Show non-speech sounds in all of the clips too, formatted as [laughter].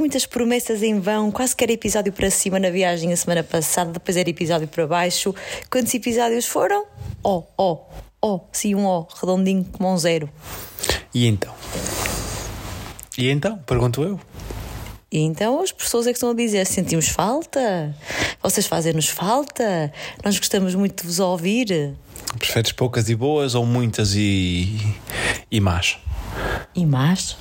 muitas promessas em vão, quase que era episódio para cima na viagem a semana passada, depois era episódio para baixo. Quantos episódios foram? Ó, ó, ó, sim, um ó, redondinho como um zero. E então? E então? Pergunto eu. E então as pessoas é que estão a dizer: sentimos falta, vocês fazem-nos falta, nós gostamos muito de vos ouvir. Preferes poucas e boas ou muitas e. e más? E mais?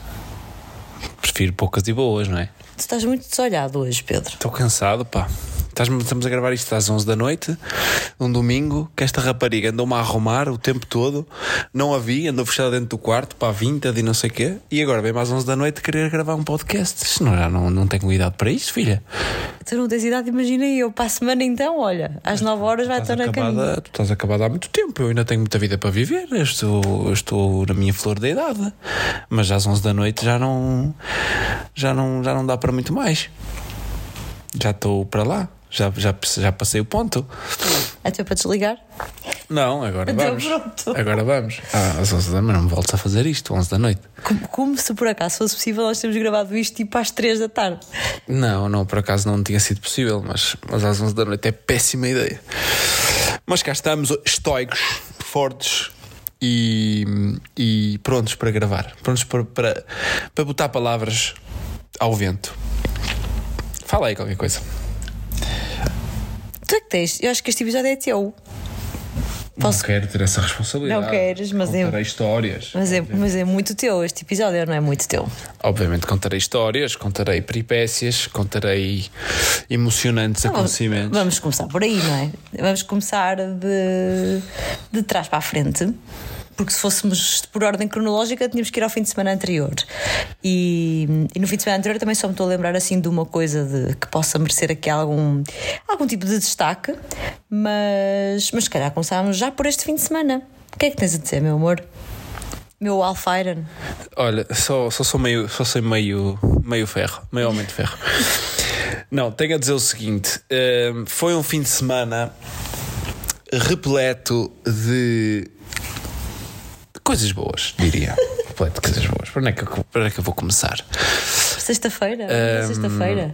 Prefiro poucas e boas, não é? Tu estás muito desolhado hoje, Pedro. Estou cansado, pá. Estás- Estamos a gravar isto às 11 da noite, um domingo, que esta rapariga andou-me a arrumar o tempo todo, não a vi, andou fechada dentro do quarto, pá, vintage e não sei o quê, e agora vem às 11 da noite querer gravar um podcast. Senão já não, não tenho idade para isso, filha. Tu não tens idade, imagina eu. Para a semana então, olha, às 9 horas vai estar na acabada, tu estás acabada há muito tempo, eu ainda tenho muita vida para viver, eu estou, eu estou na minha flor da idade, mas às 11 da noite já não, já não, já não dá para muito mais. Já estou para lá, já, já, já passei o ponto. Até para desligar. Não, agora Então vamos. pronto. Agora vamos. Ah, às 11 da noite, não me voltes a fazer isto, 11 da noite. Como, como se por acaso fosse possível nós termos gravado isto tipo às 3 da tarde. Não, não, por acaso não tinha sido possível, mas, mas às 11 da noite é péssima ideia. Mas cá estamos, estoicos, fortes e, e prontos para gravar. Prontos para, para, para botar palavras ao vento. Fala aí qualquer coisa. Tu é que tens. Eu acho que este episódio é teu. Posso- Não quero ter essa responsabilidade. Não queres, mas Contarei histórias. Mas é, mas é muito teu este episódio, não é muito teu? Obviamente contarei histórias, contarei peripécias, contarei emocionantes acontecimentos. Vamos começar por aí, não é? Vamos começar de, de trás para a frente. Porque se fôssemos por ordem cronológica, tínhamos que ir ao fim de semana anterior. E, e no fim de semana anterior também só me estou a lembrar assim de uma coisa de, que possa merecer aqui algum, algum tipo de destaque. Mas, mas se calhar começámos já por este fim de semana. O que é que tens a dizer, meu amor? Meu Alfairan. Olha, só, só sou meio, só sou meio, meio ferro, meio homem de ferro. [laughs] Não, tenho a dizer o seguinte: hum, foi um fim de semana repleto de coisas boas, diria. [laughs] de coisas boas. Por onde é que, eu- por onde é que eu vou começar? Sexta-feira? Hum, Sexta-feira.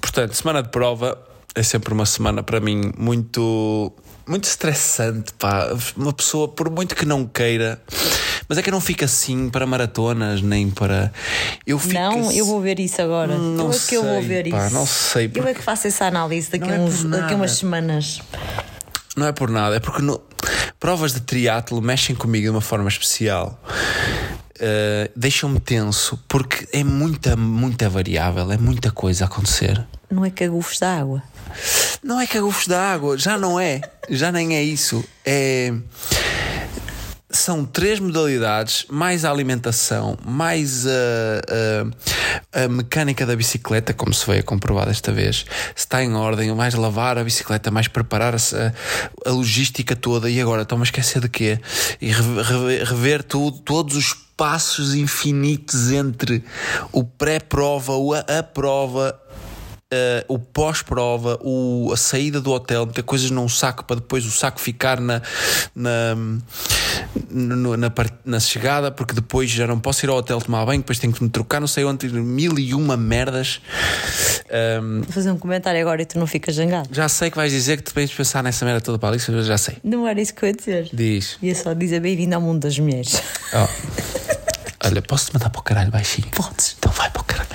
Portanto, semana de prova é sempre uma semana para mim muito muito estressante, pá. Uma pessoa, por muito que não queira, mas é que eu não fico assim para maratonas, nem para. Eu fico Não, assim- eu vou ver isso agora. Não eu é que eu vou sei, ver pá, isso. não sei, Eu porque- é que faço essa análise daqui, Não a, é uns, daqui umas semanas. Não é por nada, é porque no- provas de triatlo mexem comigo de uma forma especial. Uh, Deixam-me tenso porque é muita, muita variável, é muita coisa a acontecer. Não é cagufos da água. Não é cagufos da água, já não é, já nem é isso. É. São três modalidades, mais a alimentação, mais a, a- a mecânica da bicicleta, como se veio a comprovar desta vez. Se está em ordem, mais lavar a bicicleta, mais preparar a, a logística toda. E agora, estão-me a esquecer de quê? E re- re- rever tudo, todos os passos infinitos entre o pré-prova, a prova, Uh, o pós-prova, a saída do hotel, meter coisas num saco para depois o saco ficar na, na, na, na chegada, porque depois já não posso ir ao hotel tomar banho, depois tenho que me trocar, não sei onde, mil e uma merdas. Um, Vou fazer um comentário agora e tu não ficas zangado. já sei que vais dizer que te vais pensar nessa merda toda para ali, mas já sei. Não era isso que eu ia dizer. Diz. Ia só dizer bem-vindo ao mundo das mulheres. Oh. Olha, posso-te mandar para o caralho baixinho? Podes. Então vai para o caralho.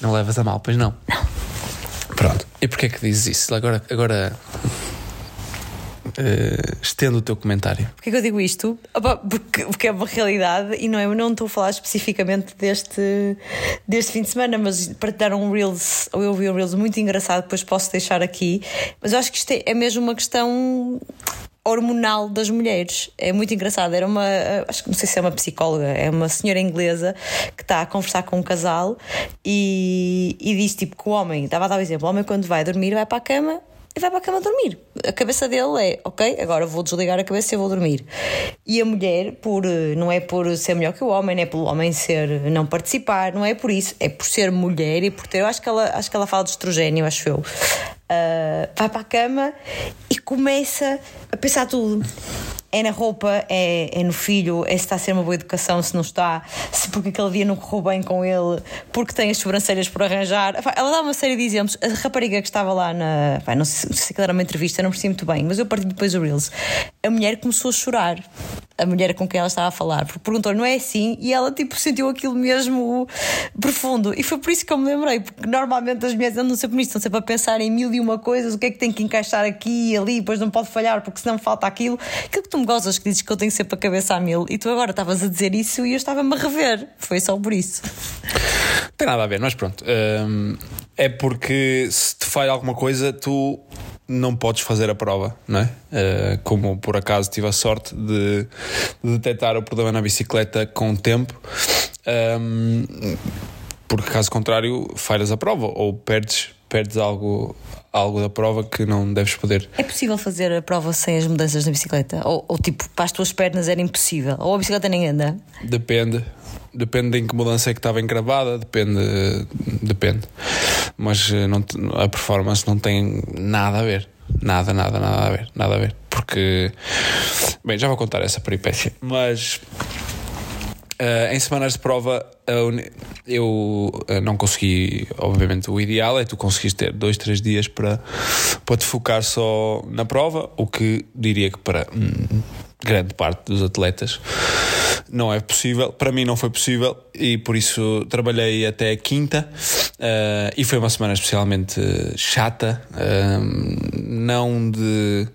Não levas a mal, pois não? Não. Pronto. E porquê que dizes isso? Agora, agora eh, estendo o teu comentário. Porquê que eu digo isto? Opa, porque, porque é uma realidade e não é, eu não estou a falar especificamente deste, deste fim de semana, mas para te dar um Reels, ou eu vi um Reels muito engraçado, depois posso deixar aqui. Mas eu acho que isto é, é mesmo uma questão hormonal das mulheres. É muito engraçado. Era uma, acho que não sei se é uma psicóloga, é uma senhora inglesa que está a conversar com um casal e, e diz tipo que o homem, estava a dar o exemplo, o homem quando vai dormir vai para a cama e vai para a cama dormir. A cabeça dele é, ok, agora vou desligar a cabeça e vou dormir. E a mulher, por, não é por ser melhor que o homem, não é pelo homem ser, não participar, não é por isso, é por ser mulher e por ter, eu acho que ela, acho que ela fala de estrogênio, acho eu. Ah, vai para a cama e começa a pensar tudo. É na roupa, é, é no filho, é se está a ser uma boa educação, se não está, se porque aquele dia não correu bem com ele, porque tem as sobrancelhas por arranjar. Ela dá uma série de exemplos. A rapariga que estava lá na. não sei se aquilo era uma entrevista, não percebi muito bem, mas eu parti depois o Reels. A mulher começou a chorar a mulher com quem ela estava a falar, porque perguntou não é assim, e ela tipo sentiu aquilo mesmo profundo. E foi por isso que eu me lembrei, porque normalmente as mulheres andam sempre nisto, estão sempre a pensar em mil e uma coisas, o que é que tem que encaixar aqui e ali, depois não pode falhar, porque senão falta aquilo. Aquilo que tu me gozas, que dizes que eu tenho sempre a cabeça a mil, e tu agora estavas a dizer isso e eu estava-me a rever. Foi só por isso. Tem nada a ver, mas pronto. Hum, é porque se te falha alguma coisa, tu não podes fazer a prova, não é? Uh, como por acaso tive a sorte de, de detectar o problema na bicicleta com o tempo, um, porque caso contrário, falhas a prova ou perdes, perdes algo, algo da prova que não deves poder. É possível fazer a prova sem as mudanças na bicicleta? Ou, ou tipo, para as tuas pernas era impossível? Ou a bicicleta nem anda? Depende. Depende de em que mudança é que estava encravada, depende. Depende. Mas eh, não, a performance não tem nada a ver. Nada, nada, nada a ver. Nada a ver. Porque. Bem, já vou contar essa peripécia. Mas. Uh, em semanas de prova eu uh, não consegui, obviamente o ideal é tu conseguires ter dois, três dias para, para te focar só na prova, o que diria que para hum, grande parte dos atletas não é possível. Para mim não foi possível e por isso trabalhei até quinta uh, e foi uma semana especialmente chata, uh, não de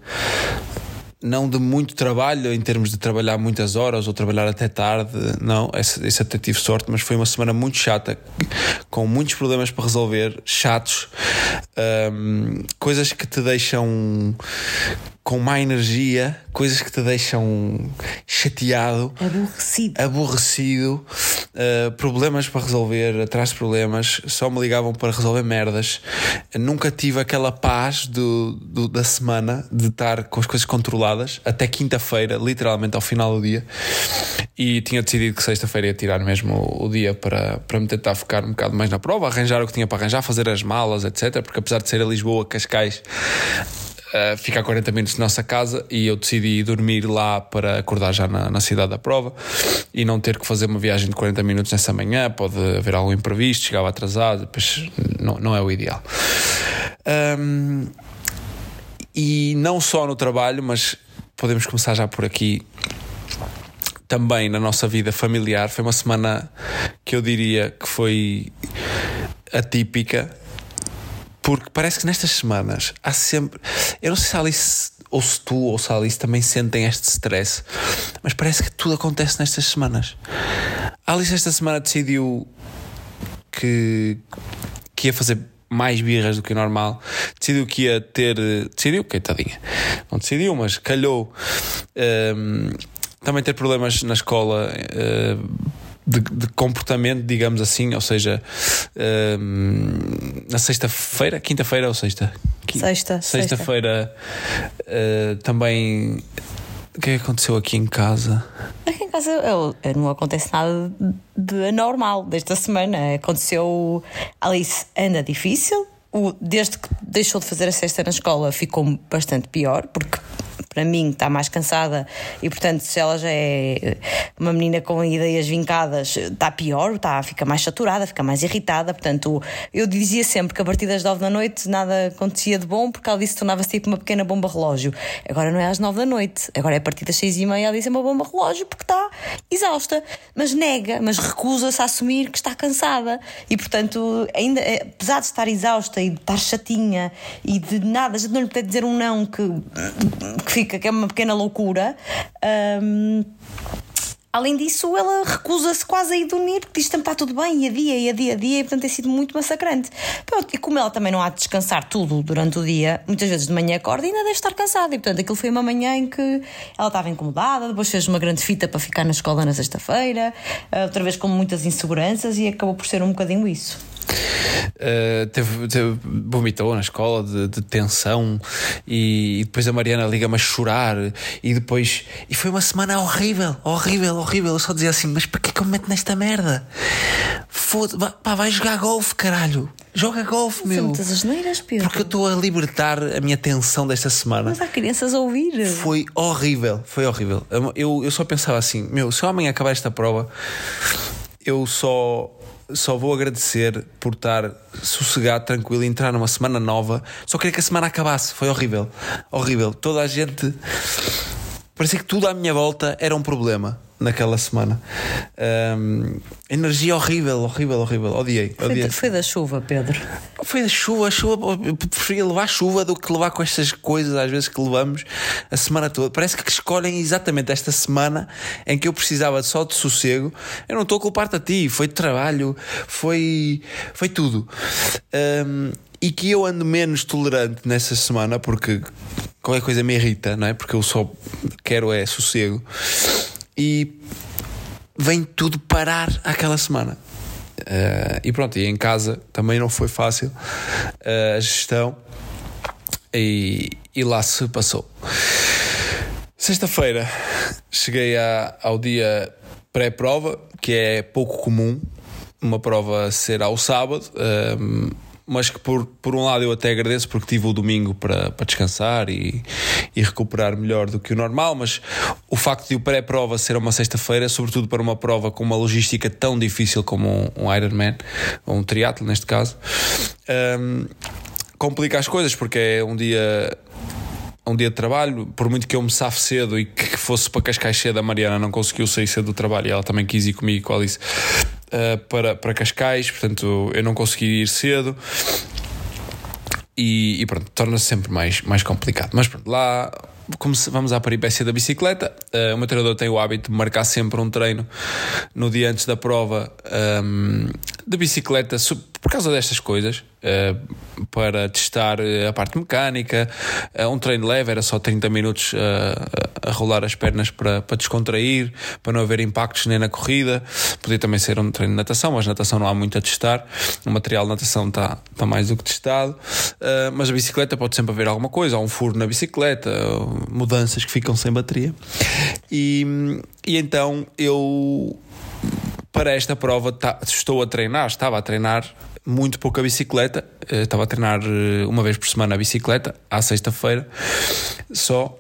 não de muito trabalho em termos de trabalhar muitas horas ou trabalhar até tarde, não, esse, até tive sorte, mas foi uma semana muito chata, com muitos problemas para resolver, chatos, um, coisas que te deixam com má energia, coisas que te deixam chateado, aborrecido, aborrecido uh, problemas para resolver, atrás de problemas, só me ligavam para resolver merdas. Nunca tive aquela paz do, do da semana de estar com as coisas controladas até quinta-feira, literalmente ao final do dia. E tinha decidido que sexta-feira ia tirar mesmo o, o dia para, para me tentar focar um bocado mais na prova, arranjar o que tinha para arranjar, fazer as malas, etc. Porque apesar de ser a Lisboa, Cascais ficar 40 minutos de nossa casa e eu decidi dormir lá para acordar já na, na, cidade da prova e não ter que fazer uma viagem de 40 minutos nessa manhã. Pode haver algo imprevisto, chegava atrasado, depois não, não é o ideal. Um, e não só no trabalho, mas podemos começar já por aqui também na nossa vida familiar. Foi uma semana que eu diria que foi atípica porque parece que nestas semanas há sempre. Eu não sei se Alice, ou se tu ou se Alice também sentem este stress, mas parece que tudo acontece nestas semanas. Alice esta semana decidiu que, que ia fazer mais birras do que o normal. Decidiu que ia ter. Decidiu, coitadinha. Não decidiu, mas calhou. Um, também ter problemas na escola. Uh, de, de, comportamento, digamos assim, ou seja, uh, na sexta-feira, quinta-feira ou sexta? Sexta. Sexta-feira uh, também. O que é que aconteceu aqui em casa? Aqui em casa eu, eu não acontece nada de anormal desta semana. Aconteceu. Alice anda difícil. O, desde que deixou de fazer a sexta na escola ficou bastante pior, porque para mim está mais cansada e portanto se ela já é uma menina com ideias vincadas está pior, está, fica mais saturada, fica mais irritada, portanto eu dizia sempre que a partir das 9 da noite nada acontecia de bom porque ela disse tornava-se tipo uma pequena bomba relógio. Agora não é às 9 da noite, agora é a partir das 6 e meia ela disse é uma bomba relógio porque está exausta, mas nega mas recusa-se a assumir que está cansada. E portanto ainda, apesar de estar exausta e de estar chatinha e de nada, a gente não lhe pode dizer um não que, que fica que é uma pequena loucura. Um, Além disso, ela recusa-se quase a ir dormir, porque diz que está tudo bem, e a dia, e a dia, a dia, e portanto tem sido muito massacrante. Pronto, e como ela também não há de descansar tudo durante o dia, muitas vezes de manhã acorda e ainda deve estar cansada. E portanto aquilo foi uma manhã em que ela estava incomodada, depois fez uma grande fita para ficar na escola na sexta-feira, outra vez com muitas inseguranças, e acabou por ser um bocadinho isso. Uh, teve, teve, vomitou na escola de, de tensão e, e, depois a Mariana liga-me a chorar e depois e foi uma semana horrível, horrível, horrível. Eu só dizia assim: Mas para que é que eu me meto nesta merda? Foda pá, vai jogar golfe, caralho. Joga golfe, meu. Muitas asneiras, Pedro. Porque eu estou a libertar a minha tensão desta semana. Mas há crianças a ouvir. Foi horrível, foi horrível. Eu, eu só pensava assim: Meu, se o homem acabar esta prova, eu só só vou agradecer por estar sossegado, tranquilo, entrar numa semana nova. Só queria que a semana acabasse. Foi horrível. Horrível. Toda a gente. Parecia que tudo à minha volta era um problema naquela semana. Um, energia horrível, horrível, horrível. Odiei. Foi, odiei. foi, da chuva, Pedro. Foi da chuva, a chuva. Eu preferia levar chuva do que levar com estas coisas, às vezes, que levamos a semana toda. Parece que escolhem exatamente esta semana em que eu precisava só de sossego. Eu não estou a culpar-te a ti. Foi de trabalho, foi, foi tudo. Um, e que eu ando menos tolerante nessa semana porque qualquer coisa me irrita, não é? Porque eu só quero é sossego e vem tudo parar aquela semana. Uh, e pronto, e em casa também não foi fácil uh, a gestão e, e lá se passou. Sexta-feira cheguei a, ao dia pré-prova, que é pouco comum uma prova ser ao sábado. Um, eh, mas que por, por um lado eu até agradeço porque tive o domingo para, para descansar e, e recuperar melhor do que o normal, mas o facto de o pré-prova ser uma sexta-feira, sobretudo para uma prova com uma logística tão difícil como um, um Ironman, ou um triatlo neste caso, um, complica as coisas porque é um dia um dia de trabalho, por muito que eu me safe cedo e que fosse para Cascais cedo, a Mariana não conseguiu sair cedo do trabalho e ela também quis ir comigo com a Alice uh, para, para Cascais, portanto eu não consegui ir cedo. E, e pronto, torna-se sempre mais, mais complicado. Mas pronto, lá vamos à peripécia da bicicleta. Uh, o meu treinador tem o hábito de marcar sempre um treino no dia antes da prova um, de bicicleta por causa destas coisas. Uh, para testar a parte mecânica, uh, um treino leve, era só 30 minutos a rolar as pernas para, para descontrair, para não haver impactos nem na corrida. Podia também ser um treino de natação, mas natação não há muito a testar. O material de natação está, está mais do que testado. mas a bicicleta pode sempre haver alguma coisa, há um furo na bicicleta, mudanças que ficam sem bateria. E, e então eu, para esta prova, tá, estou a treinar, estava a treinar muito pouco a bicicleta, eh, estava a treinar eh, uma vez por semana a bicicleta, à sexta-feira, só.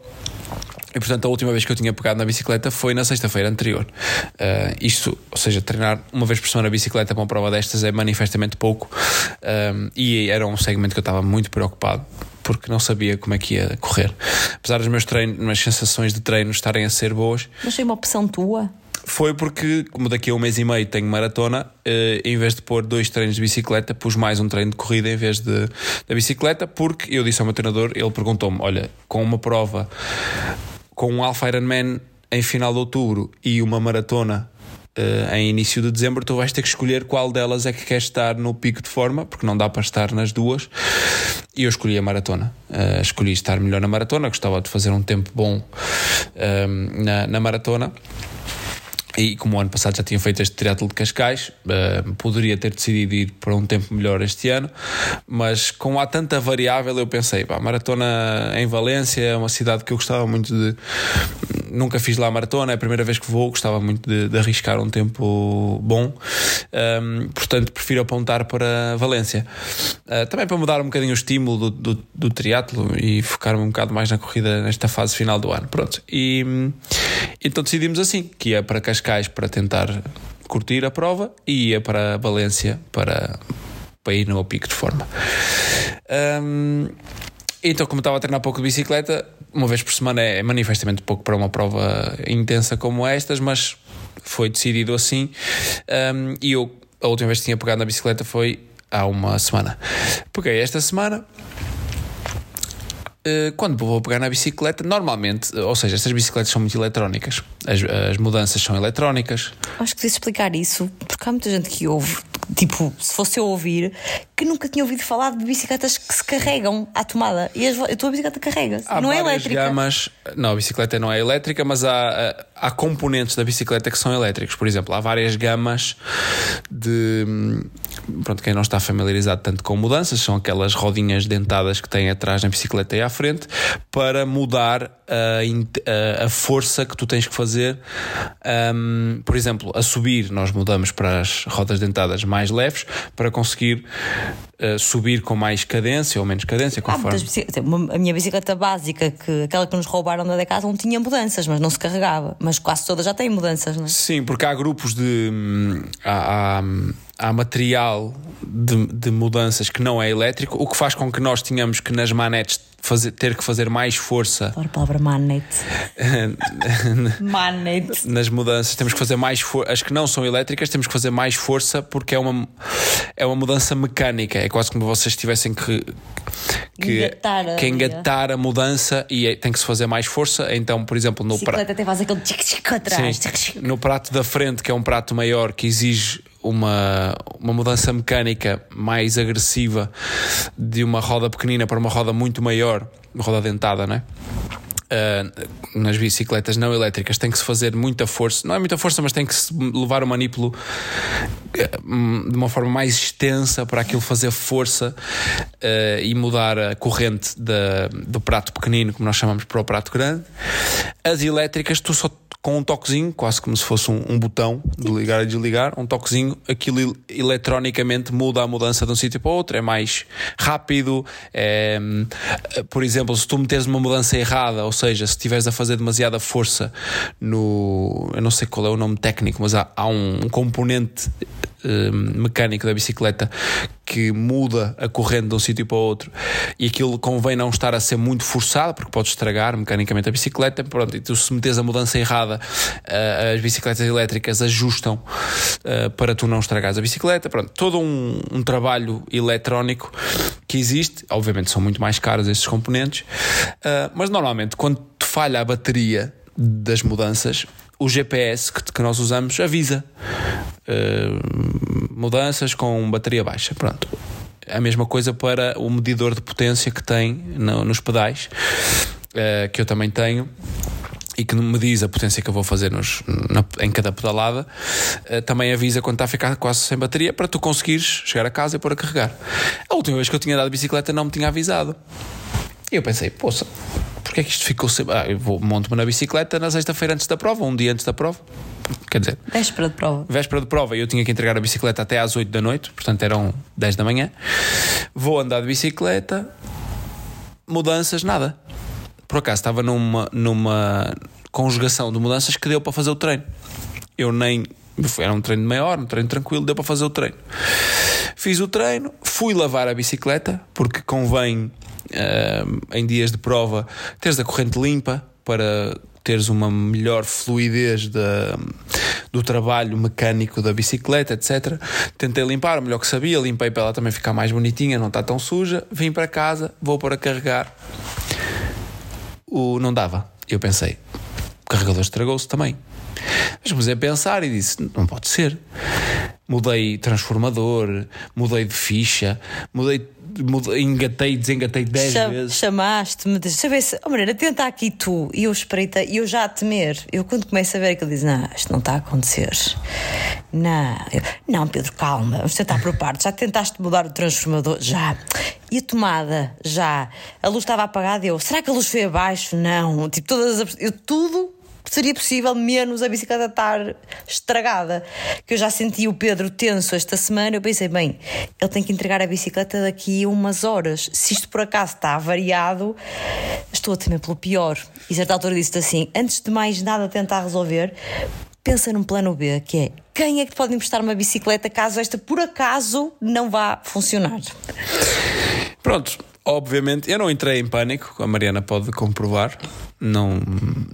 E portanto, a última vez que eu tinha pegado na bicicleta foi na sexta-feira anterior. Uh, isto, ou seja, treinar uma vez por semana a bicicleta para uma prova destas é manifestamente pouco. E era um segmento que eu estava muito preocupado porque não sabia como é que ia correr. Apesar meus treinos, minhas sensações de treino estarem a ser boas. Mas foi uma opção tua? Foi porque, como daqui a um mês e meio tenho maratona, eh, em vez de pôr dois treinos de bicicleta, pus mais um treino de corrida em vez de, da bicicleta, porque eu disse ao meu treinador, ele perguntou-me: olha, com uma prova, com um Alpha Ironman em final de outubro e uma maratona uh, em início de dezembro, tu vais ter que escolher qual delas é que queres estar no pico de forma, porque não dá para estar nas duas. E eu escolhi a maratona. Uh, escolhi estar melhor na maratona, gostava de fazer um tempo bom uh, na, na maratona. E como o ano passado já tinha feito este triatlo de Cascais, uh, poderia ter decidido ir para um tempo melhor este ano, mas com há tanta variável eu pensei, pá, maratona em Valência é uma cidade que eu gostava muito de. Nunca fiz lá maratona, é a primeira vez que vou, gostava muito de, de arriscar um tempo bom, um, ehm, portanto prefiro apontar para Valência. Uh, também para mudar um bocadinho o estímulo do, do, do triatlo e focar-me um bocado mais na corrida nesta fase final do ano. Pronto, e então decidimos assim, que ia para Cascais Cascais para tentar curtir a prova e ia para Valência para, para ir no pico de forma. Um, então, como estava a treinar pouco de bicicleta, uma vez por semana é manifestamente pouco para uma prova intensa como estas, mas foi decidido assim. Um, e eu, a última vez que tinha pegado na bicicleta foi há uma semana. Peguei esta semana quando vou pegar na bicicleta, normalmente, ou seja, estas bicicletas são muito eletrónicas, as, as mudanças são eletrónicas. Acho que deves explicar isso, porque há muita gente que ouve, tipo, se fosse eu ouvir, que nunca tinha ouvido falar de bicicletas que se carregam à tomada. E a tua bicicleta carrega-se, não é elétrica. Gamas, não, a bicicleta não é elétrica, mas há, há componentes da bicicleta que são elétricos. Por exemplo, há várias gamas de pronto, quem não está familiarizado tanto com mudanças, são aquelas rodinhas dentadas que tem atrás na bicicleta e à frente, para mudar a, a, força que tu tens que fazer. Um, por exemplo, a subir, nós mudamos para as rodas dentadas mais leves para conseguir uh, subir com mais cadência ou menos cadência, conforme. Ah, a minha bicicleta básica, que, aquela que nos roubaram da Decathlon, tinha mudanças, mas não se carregava. Mas quase todas já têm mudanças, não é? Sim, porque há grupos de. Hum, há, há há material de, de, mudanças que não é elétrico, o que faz com que nós tenhamos que nas manetes fazer, ter que fazer mais força. Adoro a palavra manete. manete. [laughs] Nas mudanças temos que fazer mais força. As que não são elétricas temos que fazer mais força porque é uma, é uma mudança mecânica. É quase como vocês tivessem que, que engatar, a, que engatar a mudança e é, tem que se fazer mais força. Então, por exemplo, no prato. até faz aquele tchic, tchic atrás. Sim, no prato da frente, que é um prato maior que exige uma, uma mudança mecânica mais agressiva de uma roda pequenina para uma roda muito maior, uma roda dentada, não é? Uh, nas bicicletas não elétricas tem que se fazer muita força, não é muita força, mas tem que se levar o manípulo uh, de uma forma mais extensa para aquilo fazer força uh, e mudar a corrente da, do prato pequenino, como nós chamamos, para o prato grande. As elétricas, tu só com um toquezinho, quase como se fosse um, um botão de ligar e desligar, um toquezinho, aquilo eletronicamente muda a mudança de um sítio para outro, é mais rápido. É, por exemplo, se tu meteres uma mudança errada, ou seja, se estiveres a fazer demasiada força no. Eu não sei qual é o nome técnico, mas há, há um, um componente eh, mecânico da bicicleta que muda a corrente de um sítio para o outro e aquilo convém não estar a ser muito forçado porque pode estragar mecanicamente a bicicleta. Pronto, e tu se metes a mudança errada, uh, as bicicletas elétricas ajustam uh, para tu não estragares a bicicleta. Pronto, todo um, um, trabalho eletrónico que existe. Obviamente são muito mais caros estes componentes, uh, mas normalmente quando falha a bateria das mudanças, o GPS que, que nós usamos avisa uh, mudanças com bateria baixa. Pronto. A mesma coisa para o medidor de potência que tem no, nos pedais, uh, que eu também tenho e que me diz a potência que eu vou fazer nos, na, em cada pedalada, uh, também avisa quando está a ficar quase sem bateria para tu conseguires chegar a casa e pôr a carregar. A última vez que eu tinha dado bicicleta não me tinha avisado. E eu pensei, poça, porque é que isto ficou sempre. Ah, eu vou, monto-me na bicicleta na sexta-feira antes da prova, um dia antes da prova. Quer dizer, véspera de prova. Véspera de prova, eu tinha que entregar a bicicleta até às 8 da noite, portanto eram 10 da manhã. Vou andar de bicicleta, mudanças, nada. Por acaso estava numa, numa conjugação de mudanças que deu para fazer o treino. Eu nem. Era um treino de meia hora, um treino tranquilo, deu para fazer o treino. Fiz o treino, fui lavar a bicicleta, porque convém em dias de prova, teres a corrente limpa para teres uma melhor fluidez da, do trabalho mecânico da bicicleta, etc. Tentei limpar o melhor que sabia, limpei para ela também ficar mais bonitinha, não está tão suja. Vim para casa, vou para carregar. O, não dava. Eu pensei, o carregador estragou-se também. Mas comecei a pensar e disse: não pode ser. Mudei transformador, mudei de ficha, mudei engatei desengatei 10 Cham, vezes. Chamaste-me, deixa ver se. Oh, Maneira, tenta aqui tu. E eu espreita, e eu já a temer. Eu quando começo a ver aquilo, diz: Não, isto não está a acontecer. Não, eu, não, Pedro, calma, vamos tentar por partes. Já tentaste mudar o transformador? Já. E a tomada? Já. A luz estava apagada e eu: Será que a luz foi abaixo? Não. Tipo, todas as. Eu tudo seria possível, menos a bicicleta estar estragada. Que eu já senti o Pedro tenso esta semana. Eu pensei, bem, ele tem que entregar a bicicleta daqui a umas horas. Se isto por acaso está avariado, estou a temer pelo pior. E certa altura disse assim: antes de mais nada tentar resolver, pensa num plano B, que é quem é que te pode emprestar uma bicicleta caso esta por acaso não vá funcionar? Pronto, obviamente, eu não entrei em pânico, a Mariana pode comprovar. Não,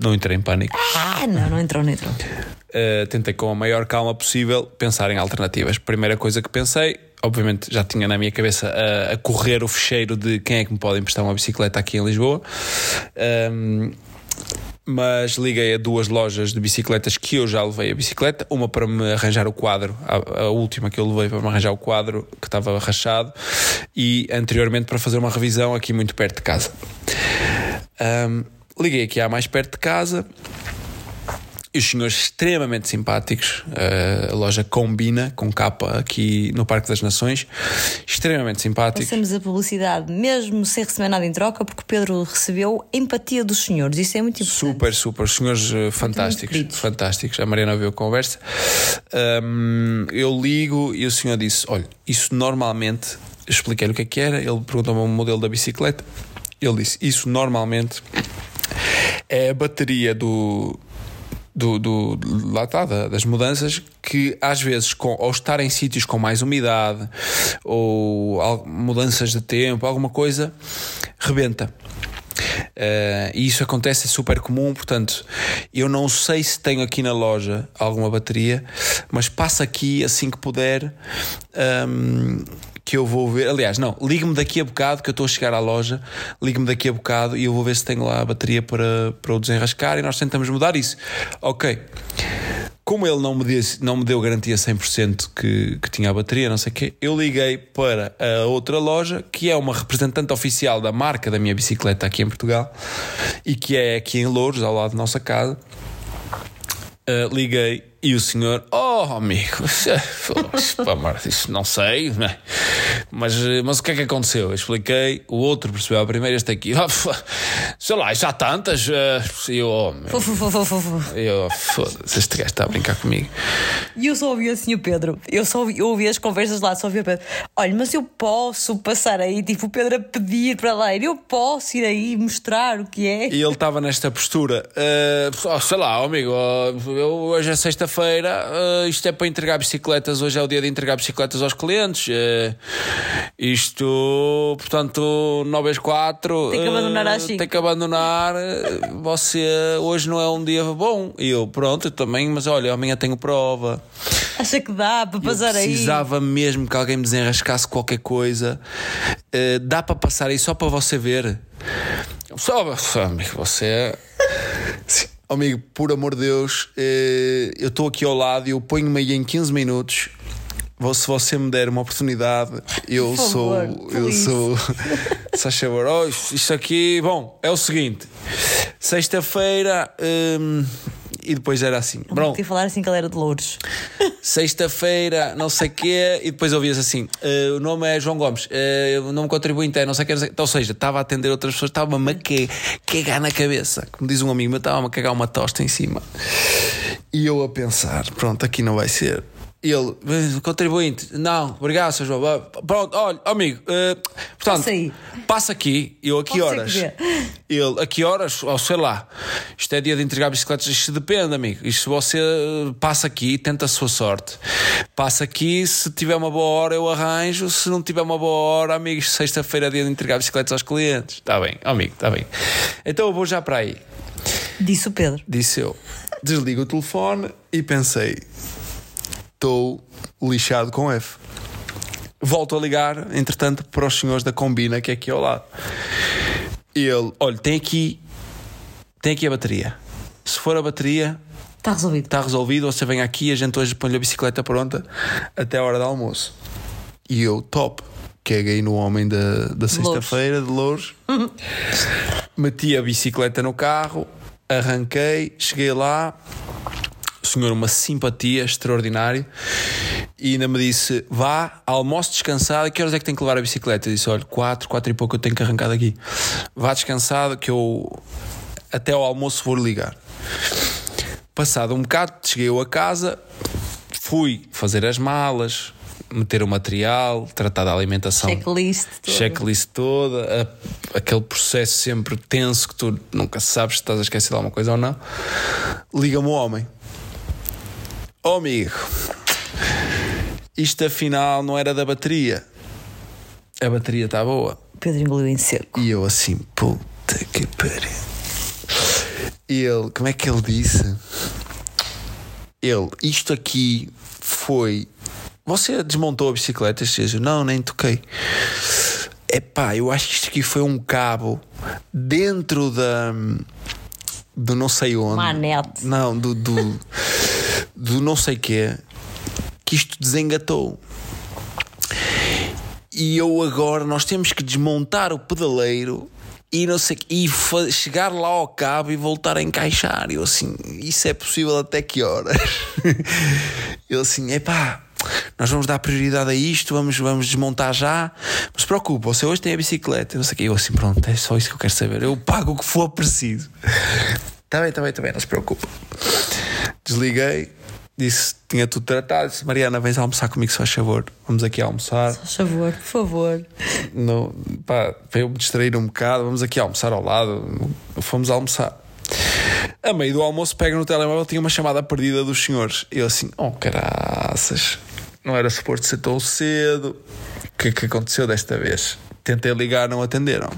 não entrei em pânico. Ah, não, não entrou, não entrou. Uh, tentei com a maior calma possível pensar em alternativas. Primeira coisa que pensei, obviamente já tinha na minha cabeça a, a correr o fecheiro de quem é que me pode emprestar uma bicicleta aqui em Lisboa. Um, mas liguei a duas lojas de bicicletas que eu já levei a bicicleta, uma para me arranjar o quadro, a, a, última que eu levei para me arranjar o quadro que estava rachado, e anteriormente para fazer uma revisão aqui muito perto de casa. Um, liguei aqui à mais perto de casa E os senhores extremamente simpáticos. Uh, a loja combina com capa aqui no Parque das Nações. Extremamente simpáticos. Passamos a publicidade, mesmo sem receber nada em troca, porque o Pedro recebeu empatia dos senhores. Isso é muito importante. Super, super. Os senhores uh, fantásticos. Fantásticos. A Mariana ouviu a conversa. Um, eu ligo e o senhor disse: Olha, isso normalmente. Expliquei-lhe o que é que era. Ele perguntou-me o modelo da bicicleta. Ele disse: Isso normalmente é a bateria do. Do, do, lá está, das mudanças que às vezes com, ou estar em sítios com mais umidade ou mudanças de tempo, alguma coisa rebenta. Uh, e isso acontece, é super comum. Portanto, eu não sei se tenho aqui na loja alguma bateria, mas passa aqui assim que puder. Um, que eu vou ver. Aliás, não, ligue-me daqui a bocado que eu estou a chegar à loja, ligue-me daqui a bocado e eu vou ver se tenho lá a bateria para, para o desenrascar e nós tentamos mudar isso. Ok. Como ele não me, disse, não me deu garantia 100% que, que tinha a bateria, não sei o quê, eu liguei para a outra loja, que é uma representante oficial da marca da minha bicicleta aqui em Portugal e que é aqui em Louros, ao lado da nossa casa. Uh, liguei e o senhor, oh amigo, [laughs] não sei, né? mas, mas o que é que aconteceu? Eu expliquei, o outro percebeu a primeira, este aqui, oh, sei lá, já há tantas. Eh, e eu, oh, meu, eu, foda-se, este gajo está a brincar comigo. E eu só ouvi assim o Pedro, eu só ouvi, eu ouvi as conversas lá, só ouvi o Pedro, olha, mas eu posso passar aí, tipo, o Pedro a pedir para lá, eu posso ir aí mostrar o que é. E ele estava nesta postura, uh, sei lá, oh, amigo, eu, hoje é sexta-feira feira uh, isto é para entregar bicicletas, hoje é o dia de entregar bicicletas aos clientes. Uh, isto, portanto, 9 às 4. Tem que abandonar às 5. Tem que abandonar. Você hoje não é um dia bom. E eu, pronto, eu também, mas olha, amanhã tenho prova. Acha que dá para passar eu precisava aí? Precisava mesmo que alguém me desenrascasse qualquer coisa. Uh, dá para passar aí só para você ver. Só, amigo, você. [laughs] Oh, amigo, por amor de Deus, eh, eu estou aqui ao lado e eu ponho-me aí em 15 minutos. Se você me der uma oportunidade, eu por sou. Favor, eu sou. [laughs] Sacha oh, isto aqui. Bom, é o seguinte: sexta-feira. Hum, e depois era assim. Não podia falar assim que ele era de Louros. [laughs] Sexta-feira, não sei o quê, e depois ouvias assim: uh, o nome é João Gomes, uh, o nome contribuinte é não sei o que. Ou seja, estava a atender outras pessoas, estava-me a cagar na cabeça. Como diz um amigo meu, estava-me a cagar uma tosta em cima. E eu a pensar: pronto, aqui não vai ser ele, contribuinte, não, obrigado, Sr. João. Pronto, olha, amigo, uh, portanto, passa aqui, eu a que horas? Ele, a que horas? Ou sei lá, isto é dia de entregar bicicletas, isto depende, amigo. Isto você eh, passa aqui, tenta a sua sorte. Passa aqui, se tiver uma boa hora, eu arranjo. Se não tiver uma boa hora, amigo, sexta-feira é dia de entregar bicicletas aos clientes. Está bem, amigo, está bem. Então eu vou já para aí. Disse o Pedro. Disse eu. Desligo o telefone e pensei estou lixado com F. Volto a ligar, entretanto, para os senhores da Combina, que é aqui ao lado. Ele, olha, tem aqui, tem aqui a bateria. Se for a bateria, está resolvido. Está resolvido. Você vem aqui, a gente hoje põe-lhe a bicicleta pronta até a hora do almoço. E eu, top, caguei no homem da, da sexta-feira de Louros. [laughs] Meti a bicicleta no carro, arranquei, cheguei lá senhor uma simpatia extraordinária e ainda me disse: vá, almoço descansado, que horas é que tem que levar a bicicleta? Eu disse: olha, quatro, quatro e pouco eu tenho que arrancar daqui. Vá descansado, que eu até ao almoço vou ligar. Passado um bocado, cheguei eu a casa, fui fazer as malas, meter o material, tratar da alimentação. Checklist toda. Checklist toda, a, aquele processo sempre tenso que tu nunca sabes se estás a esquecer de alguma coisa ou não. Liga-me o homem. Oh amigo, isto afinal não era da bateria. A bateria está boa. Pedro engoliu em seco. E eu assim, puta que pariu. E ele, como é que ele disse? Ele, isto aqui foi. Você desmontou a bicicleta? Seja, não, nem toquei. Epá, eu acho que isto aqui foi um cabo dentro da. do não sei onde. Manete. Não, do. do do não sei quê que isto desengatou. E eu agora, nós temos que desmontar o pedaleiro e não sei e chegar lá ao cabo e voltar a encaixar. Eu assim, isso é possível até que horas? [laughs] Eu assim, epá, nós vamos dar prioridade a isto, vamos, vamos desmontar já. Não se preocupe, você hoje tem a bicicleta, não sei o quê. Eu assim, pronto, é só isso que eu quero saber. Eu pago o que for preciso. Está bem, está bem, está bem, não se preocupe. Desliguei, disse, tinha tudo tratado. Disse, Mariana, vens almoçar comigo, faz favor. Vamos aqui almoçar. Faz favor, por favor. Não, pá, para eu me distrair um bocado, vamos aqui almoçar ao lado. Fomos almoçar. A meio do almoço, pega no telemóvel, tinha uma chamada perdida dos senhores. Eu assim, oh caraças não era suposto ser tão cedo. O que, que aconteceu desta vez? Tentei ligar, não atenderam.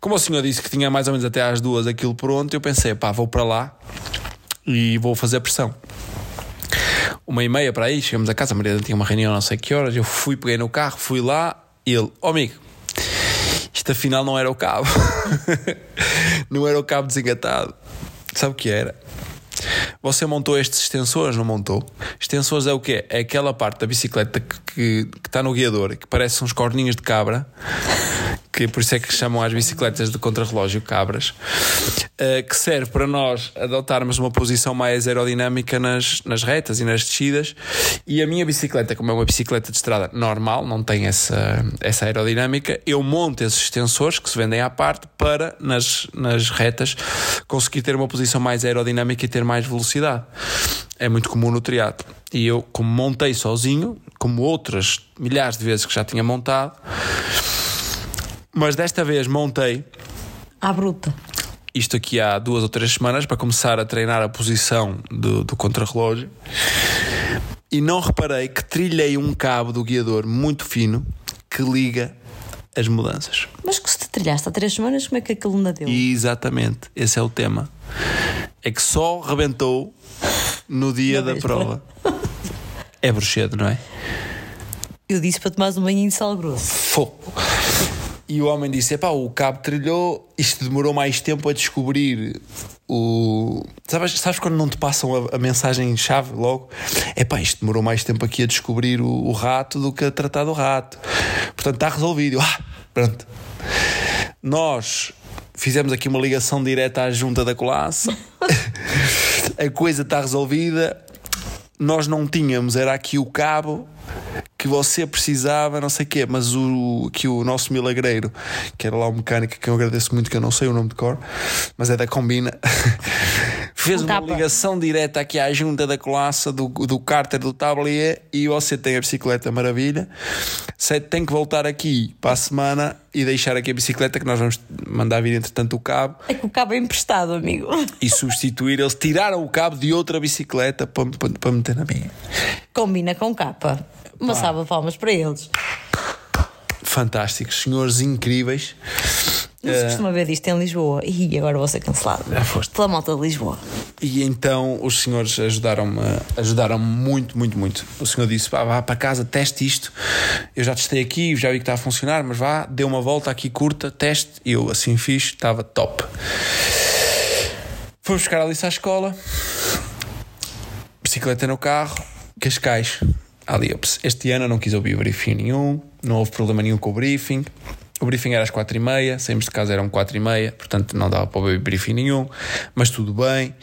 Como o senhor disse que tinha mais ou menos até às duas aquilo pronto, eu pensei, pá, vou para lá e vou fazer pressão. Uma e meia para aí, chegamos a casa, a Maria tinha uma reunião não sei que horas, eu fui, peguei no carro, fui lá, e ele, oh, amigo, isto afinal não era o cabo. [laughs] não era o cabo desengatado. Sabe o que era? Você montou estes extensores, não montou? Extensores é o quê? É aquela parte da bicicleta que, que, que está no guiador, que parece uns corninhos de cabra que por isso é que chamam as bicicletas de contrarrelógio cabras, uh, que serve para nós adotarmos uma posição mais aerodinâmica nas, nas retas e nas descidas. E a minha bicicleta, como é uma bicicleta de estrada normal, não tem essa, essa aerodinâmica, eu monto esses extensores que se vendem à parte para nas, nas retas conseguir ter uma posição mais aerodinâmica e ter mais velocidade. É muito comum no triatlo. E eu, como montei sozinho, como outras milhares de vezes que já tinha montado, mas desta vez montei. À bruta. Isto aqui há duas ou três semanas para começar a treinar a posição do, do contrarrelógio. E não reparei que trilhei um cabo do guiador muito fino que liga as mudanças. Mas que se te trilhaste há três semanas, como é que aquilo não deu? Exatamente, esse é o tema. É que só rebentou no dia da prova. é bruxedo, não é? Eu disse para tomar um banho de sal grosso. Fogo. E o homem disse: Epá, o cabo trilhou, isto demorou mais tempo a descobrir o. Sabes, sabes quando não te passam a, a mensagem-chave logo? Epá, isto demorou mais tempo aqui a descobrir o, o, rato do que a tratar do rato. Portanto, está resolvido. Ah, pronto. Nós fizemos aqui uma ligação direta à junta da classe. [laughs] a coisa está resolvida. Nós não tínhamos, era aqui o cabo que você precisava, não sei o quê, mas o, que o nosso milagreiro, que era lá o mecânico, que eu agradeço muito, que eu não sei o nome de cor, mas é da Combina, [laughs] fez uma ligação direta aqui à junta da classe do, do cárter do tablier e você tem a bicicleta maravilha. Tem que voltar aqui para a semana e deixar aqui a bicicleta que nós vamos mandar vir entretanto o cabo. É que o cabo é emprestado, amigo. E substituir. Eles tiraram o cabo de outra bicicleta para, para, para meter na minha. Combina com capa. Uma salva palmas para eles. Fantásticos, senhores incríveis. Não se costuma ver disto em Lisboa. E agora vou ser cancelado. Já foste. Pela malta de Lisboa. E então os senhores ajudaram-me ajudaram muito, muito, muito. O senhor disse: vá, vá para casa, teste isto. Eu já testei aqui, já vi que está a funcionar, mas vá, dê uma volta aqui curta, teste. E eu assim fiz, estava top. Fomos buscar a Alice à escola, bicicleta no carro, Cascais. Ali, ops, este ano eu não quis ouvir briefing nenhum, não houve problema nenhum com o briefing. O briefing era às quatro e meia, saímos de casa eram quatro e meia, portanto não dava para ouvir briefing nenhum, mas tudo bem.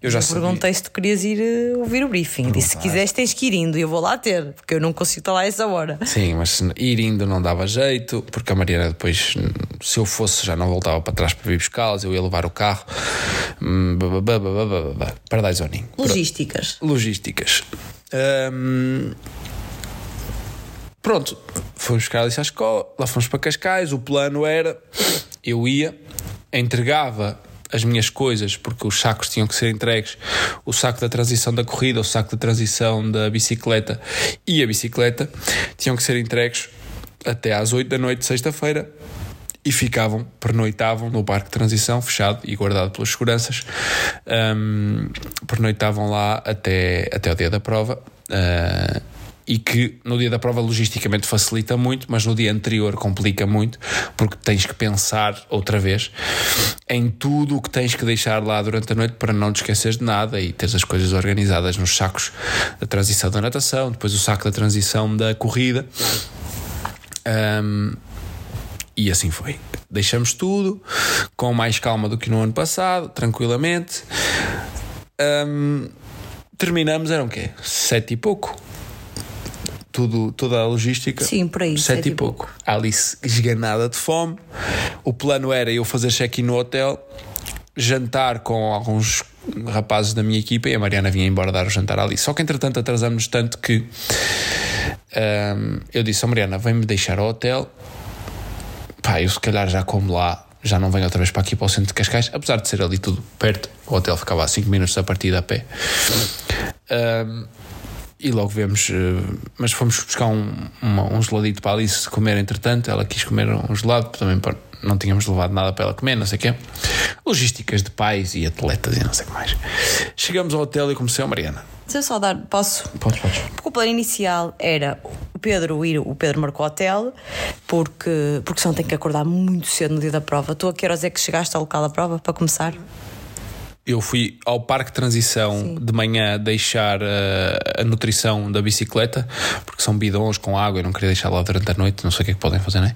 Eu já eu perguntei se tu querias ir eh, ouvir o briefing. Disse: se quiseres, tens que ir indo e eu vou lá ter, porque eu não consigo estar lá a essa hora. Sim, mas ir indo não dava jeito, porque a Mariana depois, se eu fosse, já não voltava para trás para vir buscá-las, eu ia levar o carro. Hum, para dar zoninho. Logísticas. Logísticas. Um, pronto, fomos buscar ali à escola, lá fomos para Cascais. O plano era: eu ia, entregava as minhas coisas, porque os sacos tinham que ser entregues, o saco da transição da corrida, o saco da transição da bicicleta e a bicicleta, tinham que ser entregues até às 8 da noite, sexta-feira, e ficavam, pernoitavam no parque de transição, fechado e guardado pelas seguranças. Um, pernoitavam lá até, até o dia da prova. Uh, e que no dia da prova logisticamente facilita muito, mas no dia anterior complica muito, porque tens que pensar outra vez em tudo o que tens que deixar lá durante a noite para não te esqueceres de nada e teres as coisas organizadas nos sacos da transição da natação, depois o saco da transição da corrida. Um, E assim foi. Deixamos tudo com mais calma do que no ano passado, tranquilamente. Hum, terminamos, eram o quê? Sete e pouco. Tudo, toda a logística. Sim, por aí, Sete, sete e e pouco. Alice esganada de fome. O plano era eu fazer check-in no hotel, jantar com alguns rapazes da minha equipa e a Mariana vinha embora dar o jantar ali. Só que entretanto atrasamos tanto que hum, eu disse a Mariana: vem-me deixar ao hotel. Pá, eu se calhar já como lá, já não venho outra vez para aqui para o centro de Cascais, apesar de ser ali tudo perto. O hotel ficava a 5 minutos da partida a pé. Hum, e logo vemos, eh, mas fomos buscar um, um geladito para a Alice comer entretanto. Ela quis comer um gelado, também para- não tínhamos levado nada para ela comer, não sei o quê. Logísticas de pais e atletas e não sei o que mais. Chegamos ao hotel e comecei a Mariana. Se eu só dar, posso? Podes, podes. Porque o plano inicial era o Pedro ir, o Pedro marcou o hotel, porque, porque senão tem que acordar muito cedo no dia da prova. Tu a que horas é que chegaste ao local da prova para começar? Eu fui ao Parque de Transição de manhã deixar eh, a nutrição da bicicleta, porque são bidons com água, eu não queria deixar lá durante a noite, não sei o que é que podem fazer, né?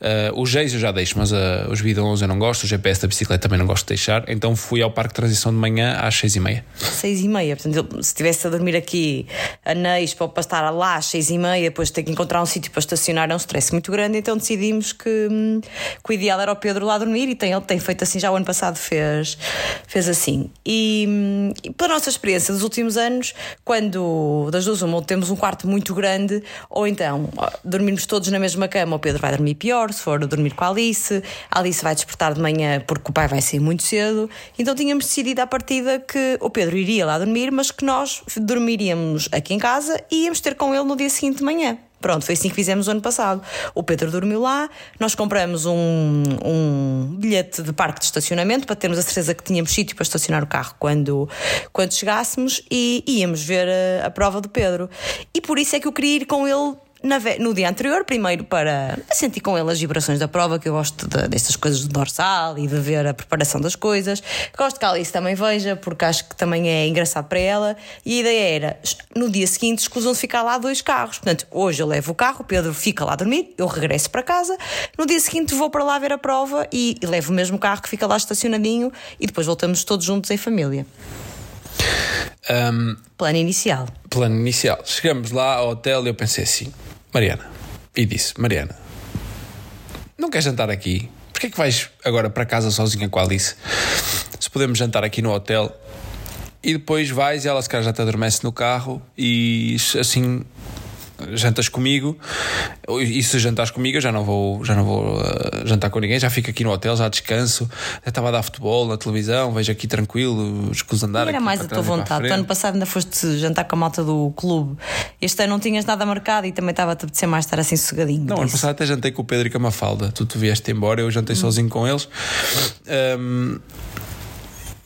Eh, os Geis eu já deixo, mas eh, os bidons eu não gosto, o GPS da bicicleta também não gosto de deixar, então fui ao Parque de Transição de manhã às seis e meia. Seis e meia. Portanto, se estivesse a dormir aqui a Neis para, para estar lá às seis e meia, depois ter que encontrar um sítio para estacionar é um stress muito grande, então decidimos que, hum, que o ideal era o Pedro lá dormir e tem, ele tem feito assim, já o ano passado fez, fez assim. E, e pela nossa experiência dos últimos anos, quando das duas uma, temos um quarto muito grande, ou então ó, dormirmos todos na mesma cama, o Pedro vai dormir pior, se for dormir com a Alice, a Alice vai despertar de manhã porque o pai vai sair muito cedo. Então tínhamos decidido à partida que o Pedro iria lá dormir, mas que nós dormiríamos aqui em casa e íamos ter com ele no dia seguinte de manhã. Pronto, foi assim que fizemos o ano passado. O Pedro dormiu lá, nós compramos um, um bilhete de parque de estacionamento para termos a certeza que tínhamos sítio para estacionar o carro quando, quando chegássemos e íamos ver a, a prova do Pedro. E por isso é que eu queria ir com ele no dia anterior, primeiro para sentir com ele as vibrações da prova, que eu gosto de- destas coisas do dorsal e de ver a preparação das coisas. Gosto que a Alice também veja, porque acho que também é engraçado para ela. E a ideia era, no dia seguinte, escusam de ficar lá dois carros. Portanto, hoje eu levo o carro, o Pedro fica lá a dormir, eu regresso para casa. No dia seguinte vou para lá ver a prova e, e levo o mesmo carro que fica lá estacionadinho e depois voltamos todos juntos em família. Um, Plano inicial. plano inicial. Chegamos lá ao hotel e eu pensei assim, Mariana, e disse, Mariana, não queres jantar aqui? Porquê é que vais agora para casa sozinha com a Alice? Se podemos jantar aqui no hotel e depois vais e ela se calhar já te adormece no carro e assim jantas comigo e se jantares comigo eu já não vou, já não vou uh, jantar com ninguém, já fico aqui no hotel, já descanso, já estava a dar futebol na televisão, vejo aqui tranquilo, escuso andar E era mais a tua vontade. Tu frente. ano passado ainda foste jantar com a malta do clube. Este ano não tinhas nada marcado e também estava a te apetecer mais estar assim sossegadinho. Não, ano passado até jantei com o Pedro e com a Mafalda. Tu, tu vieste embora, eu jantei sozinho com eles. Um,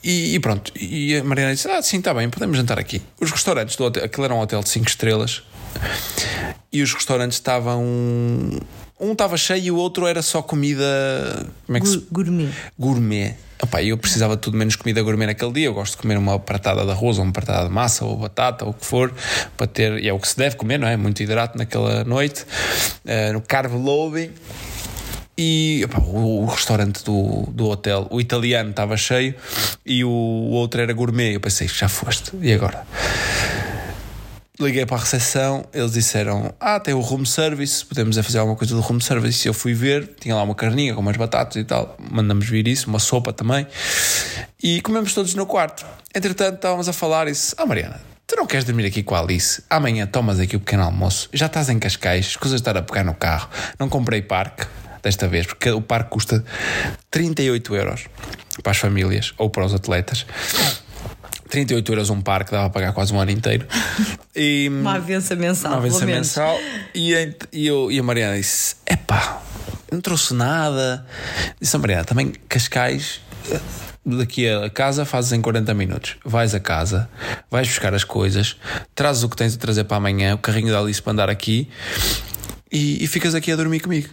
e, e pronto. E a Mariana disse: Ah, sim, está bem, podemos jantar aqui. Os restaurantes do hotel, aquilo era um hotel de 5 estrelas. E os restaurantes estavam. Um estava cheio e o outro era só comida. Como é que se Gourmet. gourmet. Epá, eu precisava de tudo menos comida gourmet naquele dia. Eu gosto de comer uma pratada de arroz ou uma pratada de massa ou batata ou o que for, para ter, e é o que se deve comer, não é? Muito hidrato naquela noite, eh, no carb loading. E epá, o, o restaurante do, do hotel, o italiano estava cheio e o, o outro era gourmet. Eu pensei, já foste, e agora? Liguei para a recepção, eles disseram: Ah, tem o room service, podemos é fazer alguma coisa do room service. E eu fui ver, tinha lá uma carninha com umas batatas e tal, mandamos vir isso, uma sopa também, e comemos todos no quarto. Entretanto, estávamos a falar e disse: Ah, Mariana, tu não queres dormir aqui com a Alice? Amanhã tomas aqui o pequeno almoço, já estás em Cascais, escusas de estar a pegar no carro, não comprei parque desta vez, porque o parque custa 38 euros para as famílias ou para os atletas. 38 euros um parque, dava a pagar quase um ano inteiro. E, Uma avença mensal. uma menos. mensal. E, e, eu, e a Mariana disse: Epá, não trouxe nada. Disse a Mariana: Também Cascais. Daqui a casa fazes em 40 minutos. Vais a casa, vais buscar as coisas, trazes o que tens de trazer para amanhã, o carrinho da Alice para andar aqui e, e ficas aqui a dormir comigo.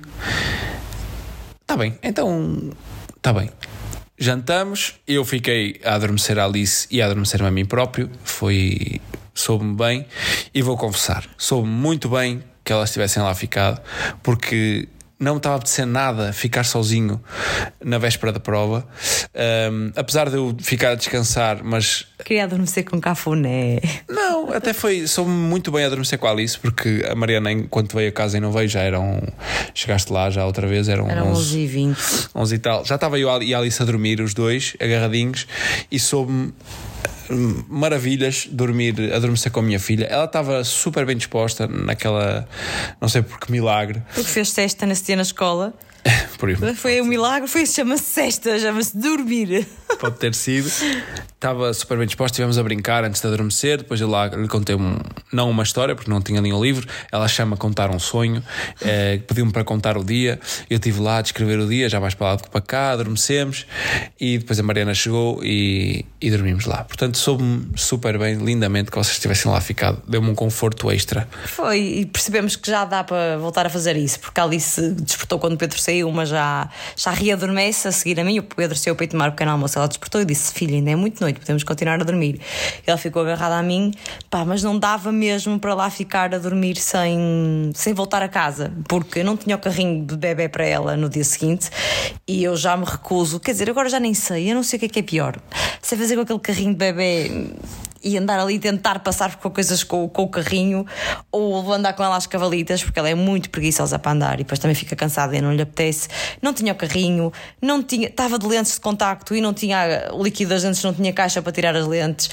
Está bem, então. Está bem. Jantamos, eu fiquei a adormecer a Alice e a adormecer-me a mim próprio. Foi. Soube-me bem e vou confessar, soube-me muito bem que elas tivessem lá ficado, porque não me estava a apetecer nada ficar sozinho na véspera da prova. Um, apesar de eu ficar a descansar, mas. Queria adormecer com cafuné. Não, até foi. Soube muito bem adormecer com a Alice, porque a Mariana, enquanto veio a casa e não veio, já eram. Chegaste lá já outra vez, eram, eram 11, 11 e 20. 11 e tal. Já estava eu e a Alice a dormir, os dois, agarradinhos, e soube-me maravilhas dormir, adormecer com a minha filha. Ela estava super bem disposta naquela, não sei por que milagre. Porque fez testa nesse dia na escola. [laughs] Foi um milagre, foi chama-se sexta, chama-se dormir. [laughs] Pode ter sido. Estava super bem disposta, estivemos a brincar antes de adormecer. Depois eu lá lhe contei um, não uma história, porque não tinha nenhum livro. Ela chama contar um sonho, é, pediu-me para contar o dia. Eu estive lá a descrever o dia, já mais para lá do que para cá, adormecemos. E depois a Mariana chegou e, e dormimos lá. Portanto, soube-me super bem, lindamente, que vocês tivessem lá ficado. Deu-me um conforto extra. Foi, e percebemos que já dá para voltar a fazer isso, porque a Alice despertou quando Pedro saiu, mas já, já readormece a seguir a mim. O Pedro saiu para ir tomar o pequeno almoço. Ela despertou e disse: Filha, ainda é muito noite, podemos continuar a dormir. Ela ficou agarrada a mim, pá, mas não dava mesmo para lá ficar a dormir sem, sem voltar a casa, porque eu não tinha o carrinho de bebê para ela no dia seguinte e eu já me recuso. Quer dizer, agora já nem sei, eu não sei o que é que é pior. Sei fazer com aquele carrinho de bebê e andar ali tentar passar com coisas com, com o carrinho ou andar com ela às cavalitas, porque ela é muito preguiçosa para andar e depois também fica cansada e não lhe apetece. Não tinha o carrinho, não tinha, estava de lentes de contacto e não tinha o líquido das lentes, não tinha caixa para tirar as lentes.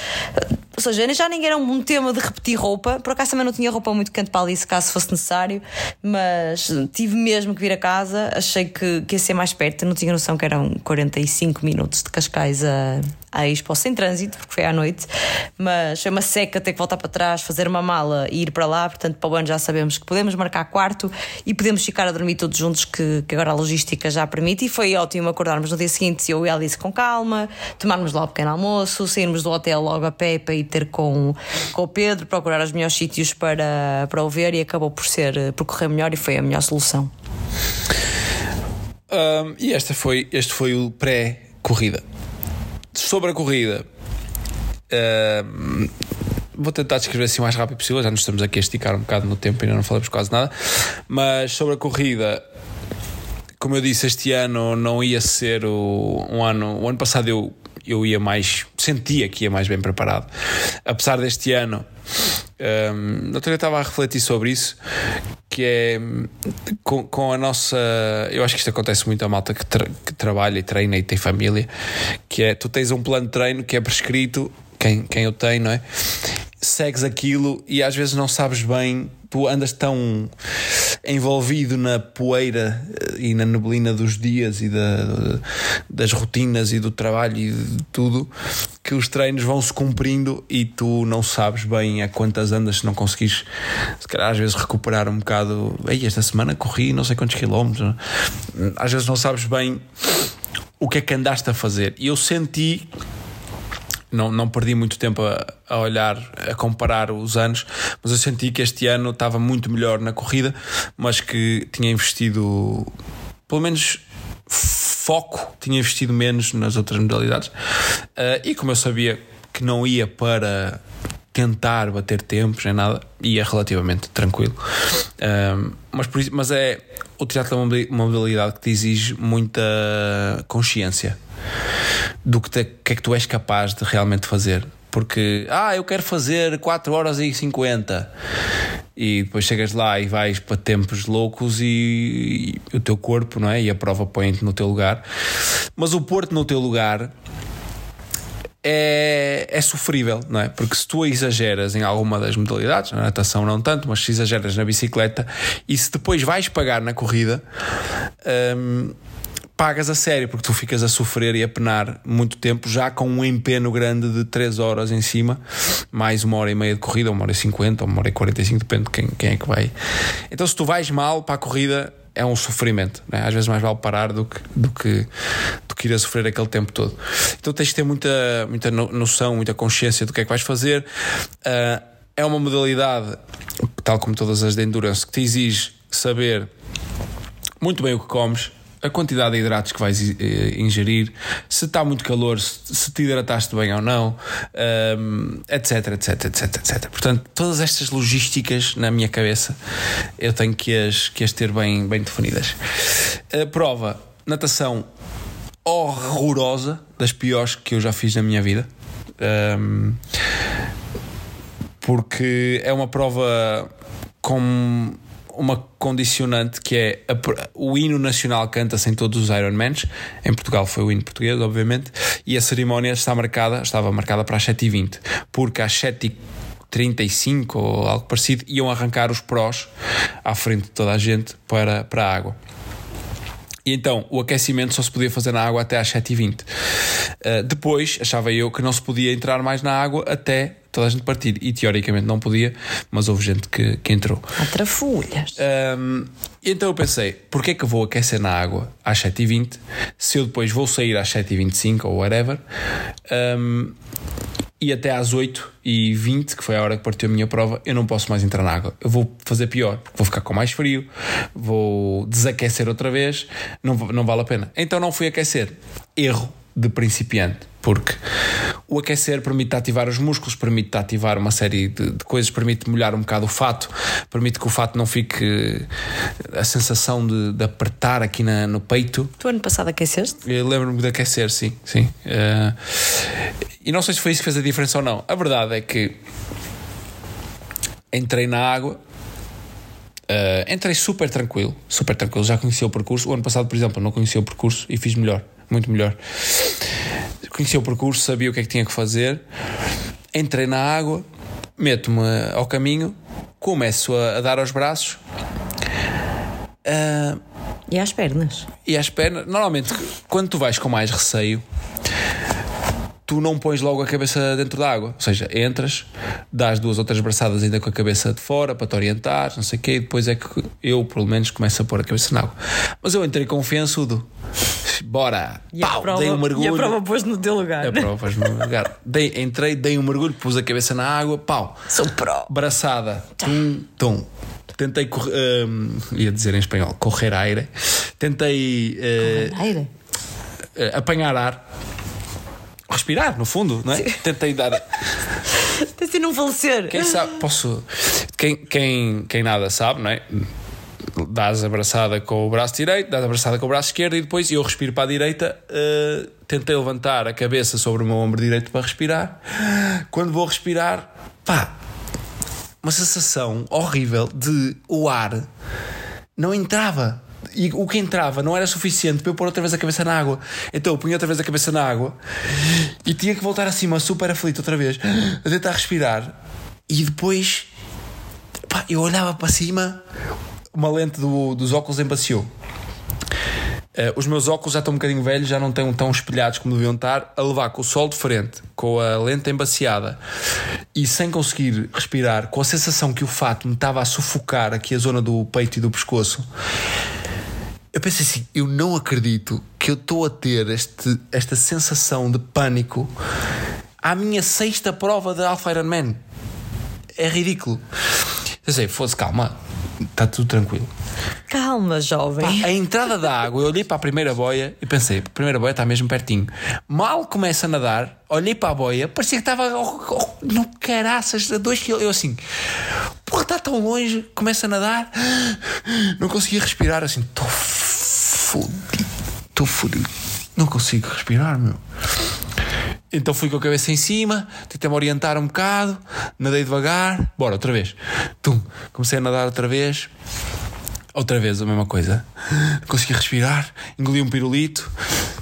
Ou seja, já ninguém era um tema de repetir roupa. Por acaso também não tinha roupa muito quente para ali se caso fosse necessário, mas tive mesmo que vir a casa. Achei que, que ia ser mais perto. Não tinha noção que eram 45 minutos de Cascais a, a Expo sem trânsito, porque foi à noite mas é uma seca ter que voltar para trás, fazer uma mala e ir para lá. Portanto, para o ano já sabemos que podemos marcar quarto e podemos ficar a dormir todos juntos, que, que agora a logística já permite. E foi ótimo acordarmos no dia seguinte, eu e a Alice com calma, tomarmos lá o pequeno almoço, sairmos do hotel logo a pé para ir ter com, com o Pedro, procurar os melhores sítios para, para o ver e acabou por ser por correr melhor e foi a melhor solução. Um, e esta foi, este foi o pré-corrida. Sobre a corrida, Vou tentar descrever assim o mais rápido possível. Já nos estamos aqui a esticar um bocado no tempo e ainda não falamos quase nada. Mas sobre a corrida, como eu disse, este ano não ia ser o, um ano. O ano passado eu, eu ia mais. sentia que ia mais bem preparado. Apesar deste ano. Um, eu estava a refletir sobre isso, que é com, com, a nossa. Eu acho que isto acontece muito a malta que, tra, que trabalha e treina e tem família, que é tu tens um plano de treino que é prescrito quem, quem eu tenho, não é? Segues aquilo e às vezes não sabes bem, tu andas tão envolvido na poeira eh, e na neblina dos dias e da, das rotinas e do trabalho e de tudo que os treinos vão se cumprindo e tu não sabes bem a quantas andas se não conseguires se calhar às vezes recuperar um bocado Ei, esta semana corri não sei quantos quilómetros às vezes não sabes bem o que é que andaste a fazer e eu senti não, não perdi muito tempo a, a, olhar, a comparar os anos, mas eu senti que este ano estava muito melhor na corrida, mas que tinha investido, pelo menos foco, tinha investido menos nas outras modalidades. Uh, e como eu sabia que não ia para tentar bater tempos nem nada, ia relativamente tranquilo. Uh, mas, por isso, mas é o triatlo é uma modalidade que te exige muita consciência do que, te, que é que tu és capaz de realmente fazer. Porque, ah, eu quero fazer 4 horas e 50 e depois chegas lá e vais para tempos loucos e, e o teu corpo, não é? E a prova põe-te no teu lugar. Mas o pôr-te no teu lugar é, é sofrível, não é? Porque se tu exageras em alguma das modalidades, na natação não tanto, mas se exageras na bicicleta e se depois vais pagar na corrida. Hum, pagas a sério, porque tu ficas a sofrer e a penar muito tempo, já com um empenho grande de 3 horas em cima, mais uma hora e meia de corrida, uma hora e 50, uma hora e 45, depende de quem, quem é que vai. Então, se tu vais mal para a corrida, é um sofrimento. Né? Às vezes mais vale parar do que, do que, do que ir a sofrer aquele tempo todo. Então tens de ter muita, muita noção, muita consciência do que é que vais fazer. Uh, é uma modalidade, tal como todas as de endurance, que te exige saber muito bem o que comes a quantidade de hidratos que vais eh, ingerir, se está muito calor, se, te hidrataste bem ou não, etc, etc, etc, etc. Portanto, todas estas logísticas na minha cabeça eu tenho que as, que as ter bem, bem definidas. A prova, natação horrorosa, das piores que eu já fiz na minha vida. Um, porque é uma prova com uma condicionante que é a, o hino nacional canta-se em todos os Ironmans. Em Portugal foi o hino português, obviamente, e a cerimónia está marcada, estava marcada para as 7h20, porque às 7 35 ou algo parecido, iam arrancar os prós à frente de toda a gente para, para a água. E então o aquecimento só se podia fazer na água até às 7h20. Uh, depois achava eu que não se podia entrar mais na água até toda a gente partir. E teoricamente não podia, mas houve gente que, que entrou. Há trafulhas. Um, então eu pensei, porquê é que eu vou aquecer na água às 7h20 se eu depois vou sair às 7h25 ou whatever? Um, e até às 8h20, que foi a hora que partiu a minha prova, eu não posso mais entrar na água. Eu vou fazer pior, porque vou ficar com mais frio, vou desaquecer outra vez, não, não vale a pena. Então não fui aquecer. Erro de principiante, porque o aquecer permite ativar os músculos, permite ativar uma série de, de, coisas, permite molhar um bocado o fato, permite que o fato não fique a sensação de, de apertar aqui na, no peito. Tu ano passado aqueceste? Eu lembro-me de aquecer, sim, sim. Uh, e não sei se foi isso que fez a diferença ou não. A verdade é que entrei na água. Uh, entrei super tranquilo, super tranquilo, já conhecia o percurso. O ano passado, por exemplo, não conhecia o percurso e fiz melhor muito melhor. Conheci o percurso, sabia o que é que tinha que fazer. Entrei na água, meto-me ao caminho, começo a, a dar aos braços. Uh, e às pernas? E às pernas. Normalmente, quando tu vais com mais receio, tu não pões logo a cabeça dentro da água. Ou seja, entras, dás duas ou três braçadas ainda com a cabeça de fora para te orientar, não sei o quê, e depois é que eu, pelo menos, começo a pôr a cabeça na água. Mas eu entrei confiançudo. Bora! E Pau, prova, dei um mergulho. E a prova pôs no teu lugar. A prova pôs no meu lugar. Dei, entrei, dei um mergulho, pus a cabeça na água, pau. Sou pro. Braçada. Tum, tum. Tentei correr. Um, ia dizer em espanhol, correr aire. Tentei. Uh, correr aire? Uh, apanhar ar respirar, no fundo, não é? Sim. Tentei dar. [laughs] Tentei não falecer. Quem sabe, posso. Quem, quem, quem nada sabe, não é? Dás abraçada com o braço direito, dás abraçada com o braço esquerdo e depois eu respiro para a direita. Uh, tentei levantar a cabeça sobre o meu ombro direito para respirar. Quando vou respirar, pá, uma sensação horrível de o ar não entrava e o que entrava não era suficiente para eu pôr outra vez a cabeça na água. Então eu punha outra vez a cabeça na água e tinha que voltar acima, super aflito outra vez, a tentar respirar. E depois pá, eu olhava para cima, uma lente do, dos óculos embaciou. Uh, os meus óculos já estão um bocadinho velhos, já não estão tão espelhados como deviam estar, a levar com o sol de frente, com a lente embaciada e sem conseguir respirar, com a sensação que o fato me estava a sufocar aqui a zona do peito e do pescoço. Eu pensei assim, eu não acredito que eu estou a ter este, esta sensação de pânico à minha sexta prova de Alpha Ironman. É ridículo. Eu sei, fosse calma, está tudo tranquilo. Calma, jovem. Pá, a entrada da água, eu olhei para a primeira boia e pensei, a primeira boia está mesmo pertinho. Mal começa a nadar, olhei para a boia, parecia que estava oh, oh, no caraças a dois km. Eu assim, porra, está tão longe, começa a nadar, [gasps] não conseguia respirar assim, estou fodido, estou fodido, não consigo respirar, meu. Então fui com a cabeça em cima, tentei-me orientar um bocado, nadei devagar, bora, outra vez. Tum, comecei a nadar outra vez. Outra vez a mesma coisa. Consegui respirar, engoli um pirulito.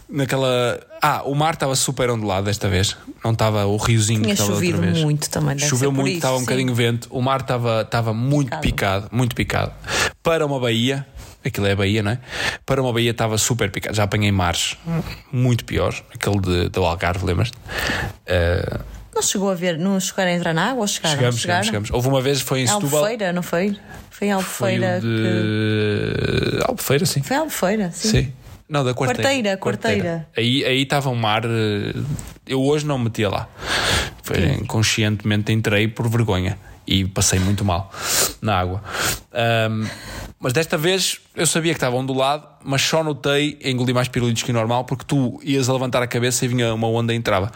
Naquela. Ah, o mar estava super ondulado desta vez. Não estava o riozinho Tinha que estava outra vez. muito também. Choveu muito, estava um bocadinho vento. O mar estava, estava muito picado. picado, muito picado. Para uma baía, aquilo é a baía, não é? Para uma baía estava super picado. Já apanhei mares muito piores. Aquele de, do Algarve, lembras-te? Uh, não chegou a ver, não chegaram a entrar na água ou chegaram? chegamos, chegaram? chegamos, chegamos. Houve uma vez, foi em Setúbal. Albufeira, não foi? Foi em Foi Albufeira. que- de... Albufeira, sim. Foi em Albufeira, sim. Sim. Não, da quarteira. Quarteira, quarteira. Aí aí estava um mar. eh, Eu hoje não me metia lá. Foi, conscientemente entrei por vergonha. E passei muito mal na água. Um, mas desta vez eu sabia que estava ondulado, mas só notei engolir mais pirulitos que o normal, porque tu ias a levantar a cabeça e vinha uma onda e entrava.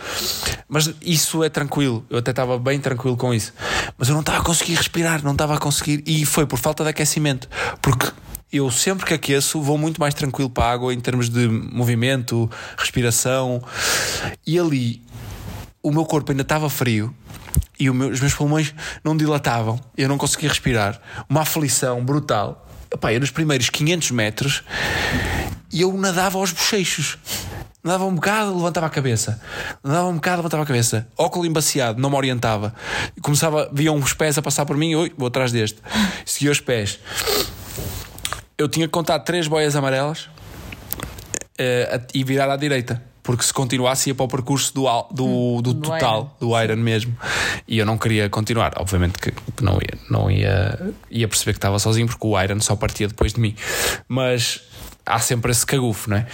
Mas isso é tranquilo, eu até estava bem tranquilo com isso. Mas eu não estava a conseguir respirar, não estava a conseguir, e foi por falta de aquecimento, porque eu sempre que aqueço vou muito mais tranquilo para a água em termos de movimento, respiração. E ali o meu corpo ainda estava frio e meu, os meus pulmões não dilatavam, eu não conseguia respirar. Uma aflição brutal. Epá, eu nos primeiros 500 metros e eu nadava aos bochechos. Nadava um bocado, levantava a cabeça. Nadava um bocado, levantava a cabeça. Óculo embaciado, não me orientava. Começava, via uns pés a passar por mim, oi, vou atrás deste. Seguia os pés. Eu tinha que contar três boias amarelas uh, e virar à direita porque se continuasse ia para o percurso do, do, hum, do, do total, Iron. do Iron mesmo. E eu não queria continuar. Obviamente que não ia, não ia, ia perceber que estava sozinho, porque o Iron só partia depois de mim. Mas há sempre esse cagufo, não é?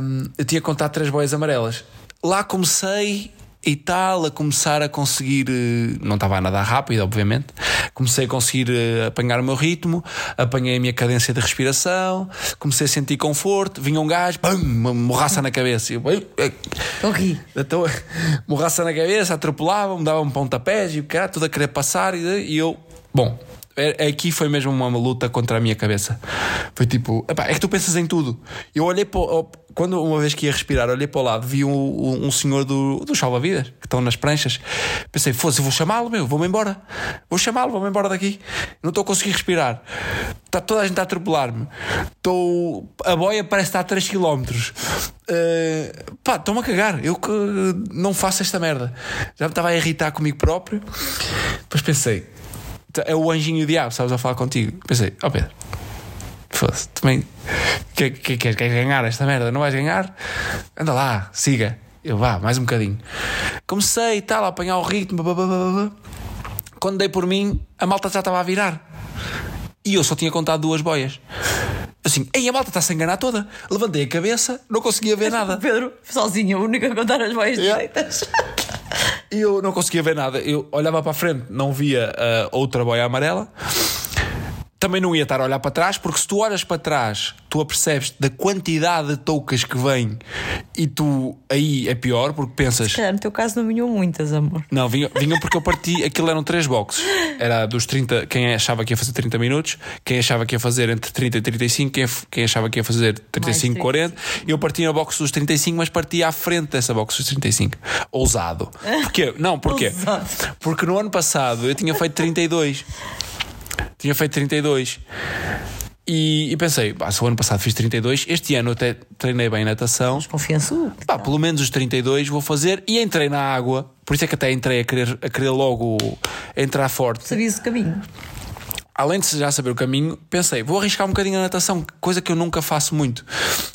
Um, eu tinha contado três boias amarelas. Lá comecei e tal, a começar a conseguir. Eh, não estava a nadar rápido, obviamente. Comecei a conseguir eh, apanhar o meu ritmo, apanhei a minha cadência de respiração, comecei a sentir conforto. Vinha um gajo, pum, uma morraça na cabeça. Eu, Corri. Então, [laughs] morraça na cabeça, atropelava-me, dava um pontapés e o cara, tudo a querer passar. E eu, bom, aqui foi mesmo uma luta contra a minha cabeça. Foi tipo, epá, é que tu pensas em tudo. Eu olhei para. Quando uma vez que ia respirar, olhei para o lado, vi um, um senhor do, do salva-vidas que estão nas pranchas. Pensei, fosse, vou chamá-lo, meu, vou-me embora. Vou chamá-lo, vou-me embora daqui. Não estou a conseguir respirar. Está toda a gente a atropelar-me. A boia parece estar a 3 km. Uh, pá, estou-me a cagar. Eu que não faço esta merda. Já me estava a irritar comigo próprio. Depois pensei, é o anjinho diabo, sabes, a falar contigo. Pensei, ó oh Pedro, foda-se, também queres que, que, que ganhar esta merda? Não vais ganhar? Anda lá, siga. Eu vá, mais um bocadinho. Comecei e tal, a apanhar o ritmo. Blá, blá, blá, Quando dei por mim, a malta já estava a virar. E eu só tinha contado duas boias. Assim, ei, a malta está-se a enganar toda. Levantei a cabeça, não conseguia ver nada. Pedro, sozinho, o único a contar as boias yeah. direitas. [laughs] E eu não conseguia ver nada. Eu olhava para a frente, não via uh, outra boia amarela também não ia estar a olhar para trás, porque se tu olhas para trás, tu apercebes da quantidade de toucas que vêm e tu aí é pior, porque pensas. Se no teu caso não vinham muitas, amor. Não, vinham, vinham porque eu parti, [laughs] aquilo eram três boxes. Era dos 30, quem achava que ia fazer 30 minutos, quem achava que ia fazer entre 30 e 35, quem, quem achava que ia fazer 35 e 40. Eu parti na box dos 35, mas parti à frente dessa box dos 35. Ousado. [laughs] Porquê? Não, porquê? Ousado. Porque no ano passado eu tinha feito 32 tinha feito 32. E, e pensei, pá, se o ano passado fiz 32, este ano até treinei bem natação. Mas confiança. Pá, pelo menos os 32 vou fazer e entrei na água. Por isso é que até entrei a querer, a querer logo entrar forte. Sabias o caminho? Além de já saber o caminho, pensei, vou arriscar um bocadinho a natação, coisa que eu nunca faço muito.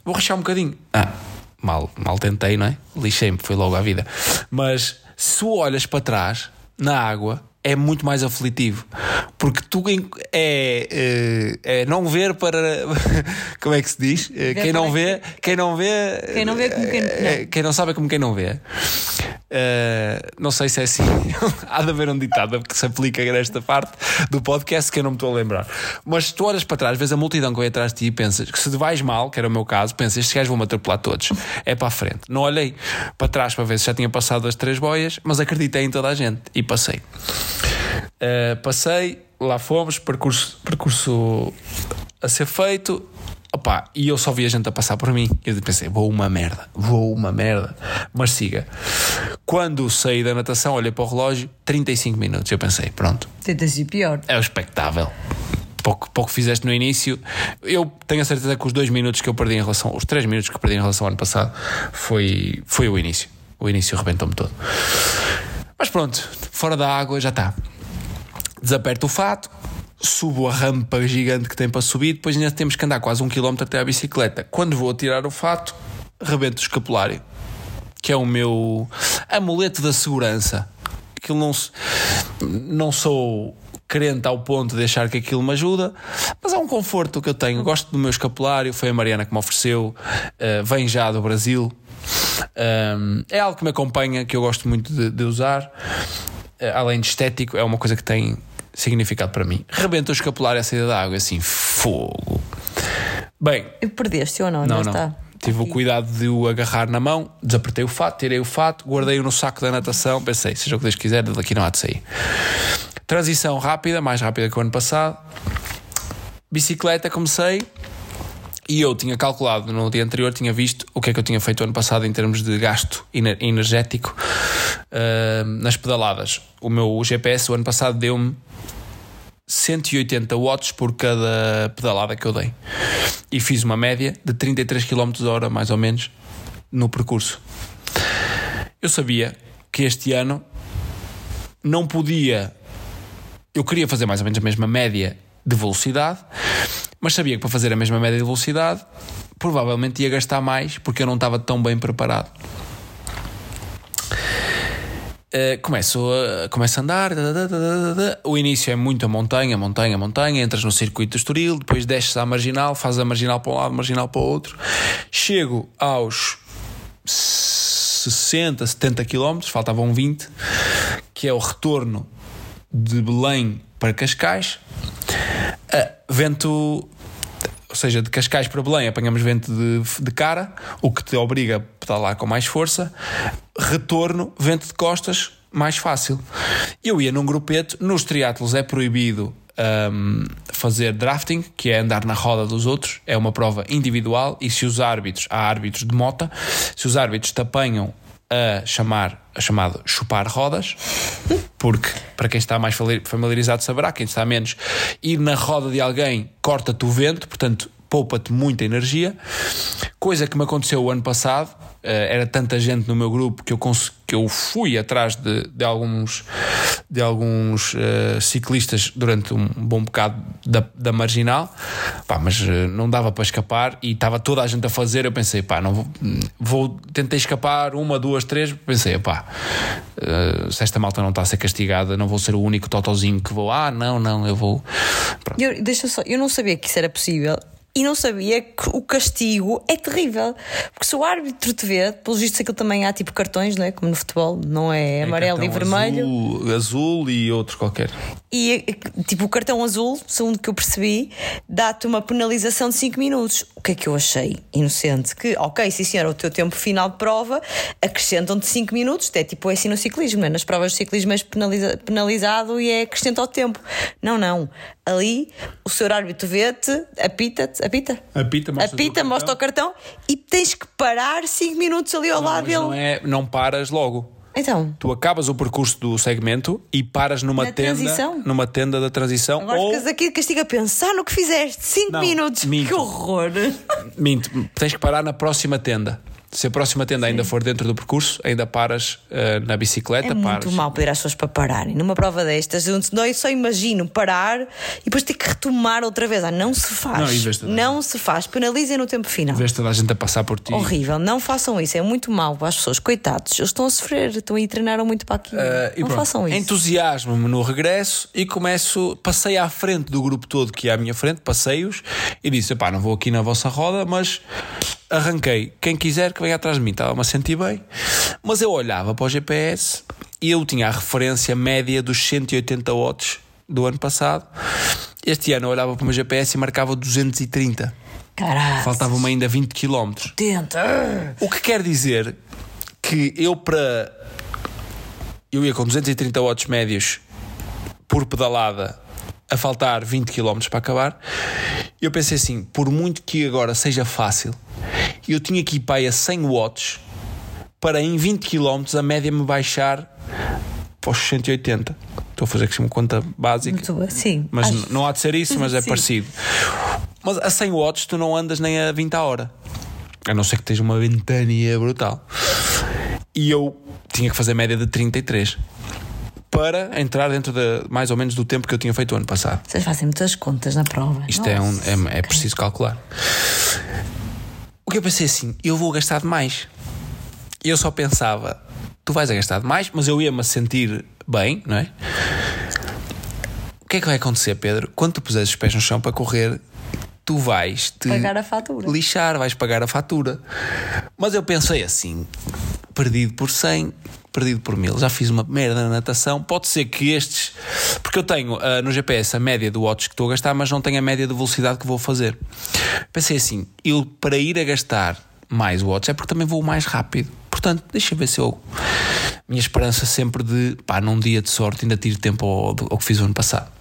Vou arriscar um bocadinho. Ah, mal, mal tentei, não é? Lixei-me, foi logo à vida. Mas se olhas para trás, na água, é muito mais aflitivo. Porque tu é, é, é não ver para. [laughs] Como é que se diz? Ver quem não vê, quem não vê. Quem não vê como quem. Não. Quem não sabe é como quem não vê. Uh, não sei se é assim. [laughs] Há de haver um ditado que se aplica nesta parte do podcast que eu não me estou a lembrar. Mas tu olhas para trás, vês a multidão que vem atrás de ti e pensas que se vais mal, que era o meu caso, pensas estes gajos vão-me atropelar todos. É para a frente. Não olhei para trás para ver se já tinha passado as três boias, mas acreditei em toda a gente e passei. Uh, passei, lá fomos, percurso, percurso a ser feito. Opa, e eu só vi a gente a passar por mim. Eu pensei, vou uma merda, vou uma merda. Mas siga. Quando saí da natação, olhei para o relógio, 35 minutos. Eu pensei, pronto. Tenta ser pior. É o espectável. Pouco, pouco fizeste no início. Eu tenho a certeza que os dois minutos que eu perdi em relação, os três minutos que eu perdi em relação ao ano passado, foi, foi o início. O início rebentou-me todo. Mas pronto, fora da água já está. Desaperto o fato, subo a rampa gigante que tem para subir, depois ainda temos que andar quase um quilómetro até a bicicleta. Quando vou tirar o fato, rebento o escapulário, que é o meu amuleto da segurança. Aquilo não, não sou crente ao ponto de achar que aquilo me ajuda, mas é um conforto que eu tenho. Gosto do meu escapulário, foi a Mariana que me ofereceu, uh, vem já do Brasil. Um, é algo que me acompanha, que eu gosto muito de, de usar. eh, além de estético, é uma coisa que tem significado para mim. Rebenta o escapular e a saída da água, assim, fogo. Bem, perdeste ou não? não, não. está. Tive o Aqui. cuidado de o agarrar na mão, desapertei o fato, tirei o fato, guardei-o no saco da natação, pensei, seja o que Deus quiser, daqui não há de sair. Transição rápida, mais rápida que o ano passado. Bicicleta, comecei. E eu tinha calculado no dia anterior, tinha visto o que é que eu tinha feito ano passado em termos de gasto ener- energético ah, nas pedaladas. O meu GPS o ano passado deu-me 180 watts por cada pedalada que eu dei. E fiz uma média de 33 km hora, mais ou menos, no percurso. Eu sabia que este ano não podia. Eu queria fazer mais ou menos a mesma média de velocidade, mas sabia que para fazer a mesma média de velocidade provavelmente ia gastar mais porque eu não estava tão bem preparado. Uh, começo, a, começo a andar. da, da, da. O início é muito a montanha, montanha, montanha. Entras no circuito do Estoril, depois desces à marginal, fazes a marginal para um lado, marginal para o outro. Chego aos 60, 70 km, faltavam 20, que é o retorno de Belém para Cascais. Uh, vento ou seja, de Cascais para Belém apanhamos vento de, de cara, o que te obriga a pedalar com mais força. Retorno, vento de costas, mais fácil. Eu ia num grupeto, nos triatlos é proibido um, fazer drafting, que é andar na roda dos outros, é uma prova individual e se os árbitros, há árbitros de mota, se os árbitros te apanham a chamar, a chamado chupar rodas, porque para quem está mais familiarizado saberá, quem está menos, ir na roda de alguém corta-te o vento, portanto poupa-te muita energia. Coisa que me aconteceu o ano passado, era tanta gente no meu grupo que eu, que eu fui atrás de, de alguns, de alguns uh, ciclistas durante um bom bocado da, da marginal, pá, mas uh, não dava para escapar e estava toda a gente a fazer. Eu pensei, pá, não vou, vou tentei escapar uma, duas, três. Pensei, pá, uh, se esta malta não está a ser castigada, não vou ser o único totozinho que vou. Ah, não, não, eu vou. Eu, deixa só, eu não sabia que isso era possível e não sabia que o castigo é terrível. Porque se o árbitro te vê, pelos vistos aquilo também há tipo cartões, não é? Como no futebol, não é, é amarelo e vermelho. Azul, azul e outro qualquer. E tipo o cartão azul, segundo que eu percebi, dá-te uma penalização de 5 minutos. O que é que eu achei? Inocente. Que, ok, sim senhor, o teu tempo final de prova acrescentam-te 5 minutos. É tipo é assim no ciclismo, não é? Nas provas de ciclismo és penaliza penalizado e é acrescenta ao tempo. Não, não. Ali o seu árbitro vê-te, apita-te apita. Apita, mostra, apita, o, mostra cartão. o cartão e tens que parar 5 minutos ali ao não, lado dele. Não, é, não paras logo. Então. Tu acabas o percurso do segmento e paras numa Na tenda. transição? Numa tenda da transição. Agora ou... ficas aqui castiga a pensar no que fizeste. 5 minutos. [laughs] Minto. Que horror. Minto. Tens que parar na próxima tenda. Se a próxima tenda Sim. ainda for dentro do percurso, ainda paras uh, na bicicleta. É paras. muito mal pedir às pessoas para pararem. Numa prova destas, eu só imagino parar e depois ter que retomar outra vez. Ah, não se faz. Não, não se faz. Penalizem no tempo final. Vês toda a gente a passar por ti. Horrível. Não façam isso. É muito mal para as pessoas. Coitados. Eles estão a sofrer. Estão aí treinaram muito para aqui. Uh, não pronto. façam isso. Entusiasmo-me no regresso e começo. Passei à frente do grupo todo que é à minha frente, passei-os e disse: pá, não vou aqui na vossa roda, mas arranquei. Quem quiser que venha atrás de mim, estava-me a sentir bem. Mas eu olhava para o GPS e eu tinha a referência média dos 180 watts do ano passado. Este ano eu olhava para o meu GPS e marcava 230. Caralho. Faltavam-me ainda 20 km. Tenta. O que quer dizer que eu para. Eu ia com 230 watts médios por pedalada a faltar 20 km para acabar. Eu pensei assim, por muito que agora seja fácil, eu tinha que ir para aí a 100 watts para em 20 km a média me baixar para os 180. Estou a fazer aqui uma conta básica. Muito, sim. Mas acho... não há de ser isso, mas é [laughs] Sim. parecido. Mas a 100 watts tu não andas nem a 20 a hora. A não ser que esteja uma ventania brutal. E eu tinha que fazer média de 33 para entrar dentro de mais ou menos do tempo que eu tinha feito o ano passado. Vocês fazem muitas contas na prova. Isto é, um, é, é preciso calcular. O que eu pensei assim, eu vou gastar demais. Eu só pensava, tu vais a gastar demais, mas eu ia-me sentir bem, não é? O que é que vai acontecer, Pedro? Quando tu puseres os pés no chão para correr, tu vais te Pagar a fatura. lixar, vais pagar a fatura. Mas eu pensei assim, perdido por 100, perdido por mil. Já fiz uma merda na natação. Pode ser que estes. Porque eu tenho uh, no GPS a média do watts que estou a gastar, mas não tenho a média de velocidade que vou fazer. Pensei assim: eu para ir a gastar mais watts é porque também vou mais rápido. Portanto, deixa ver se eu. Minha esperança sempre de, pá, num dia de sorte ainda tiro tempo ao, ao que fiz o ano passado.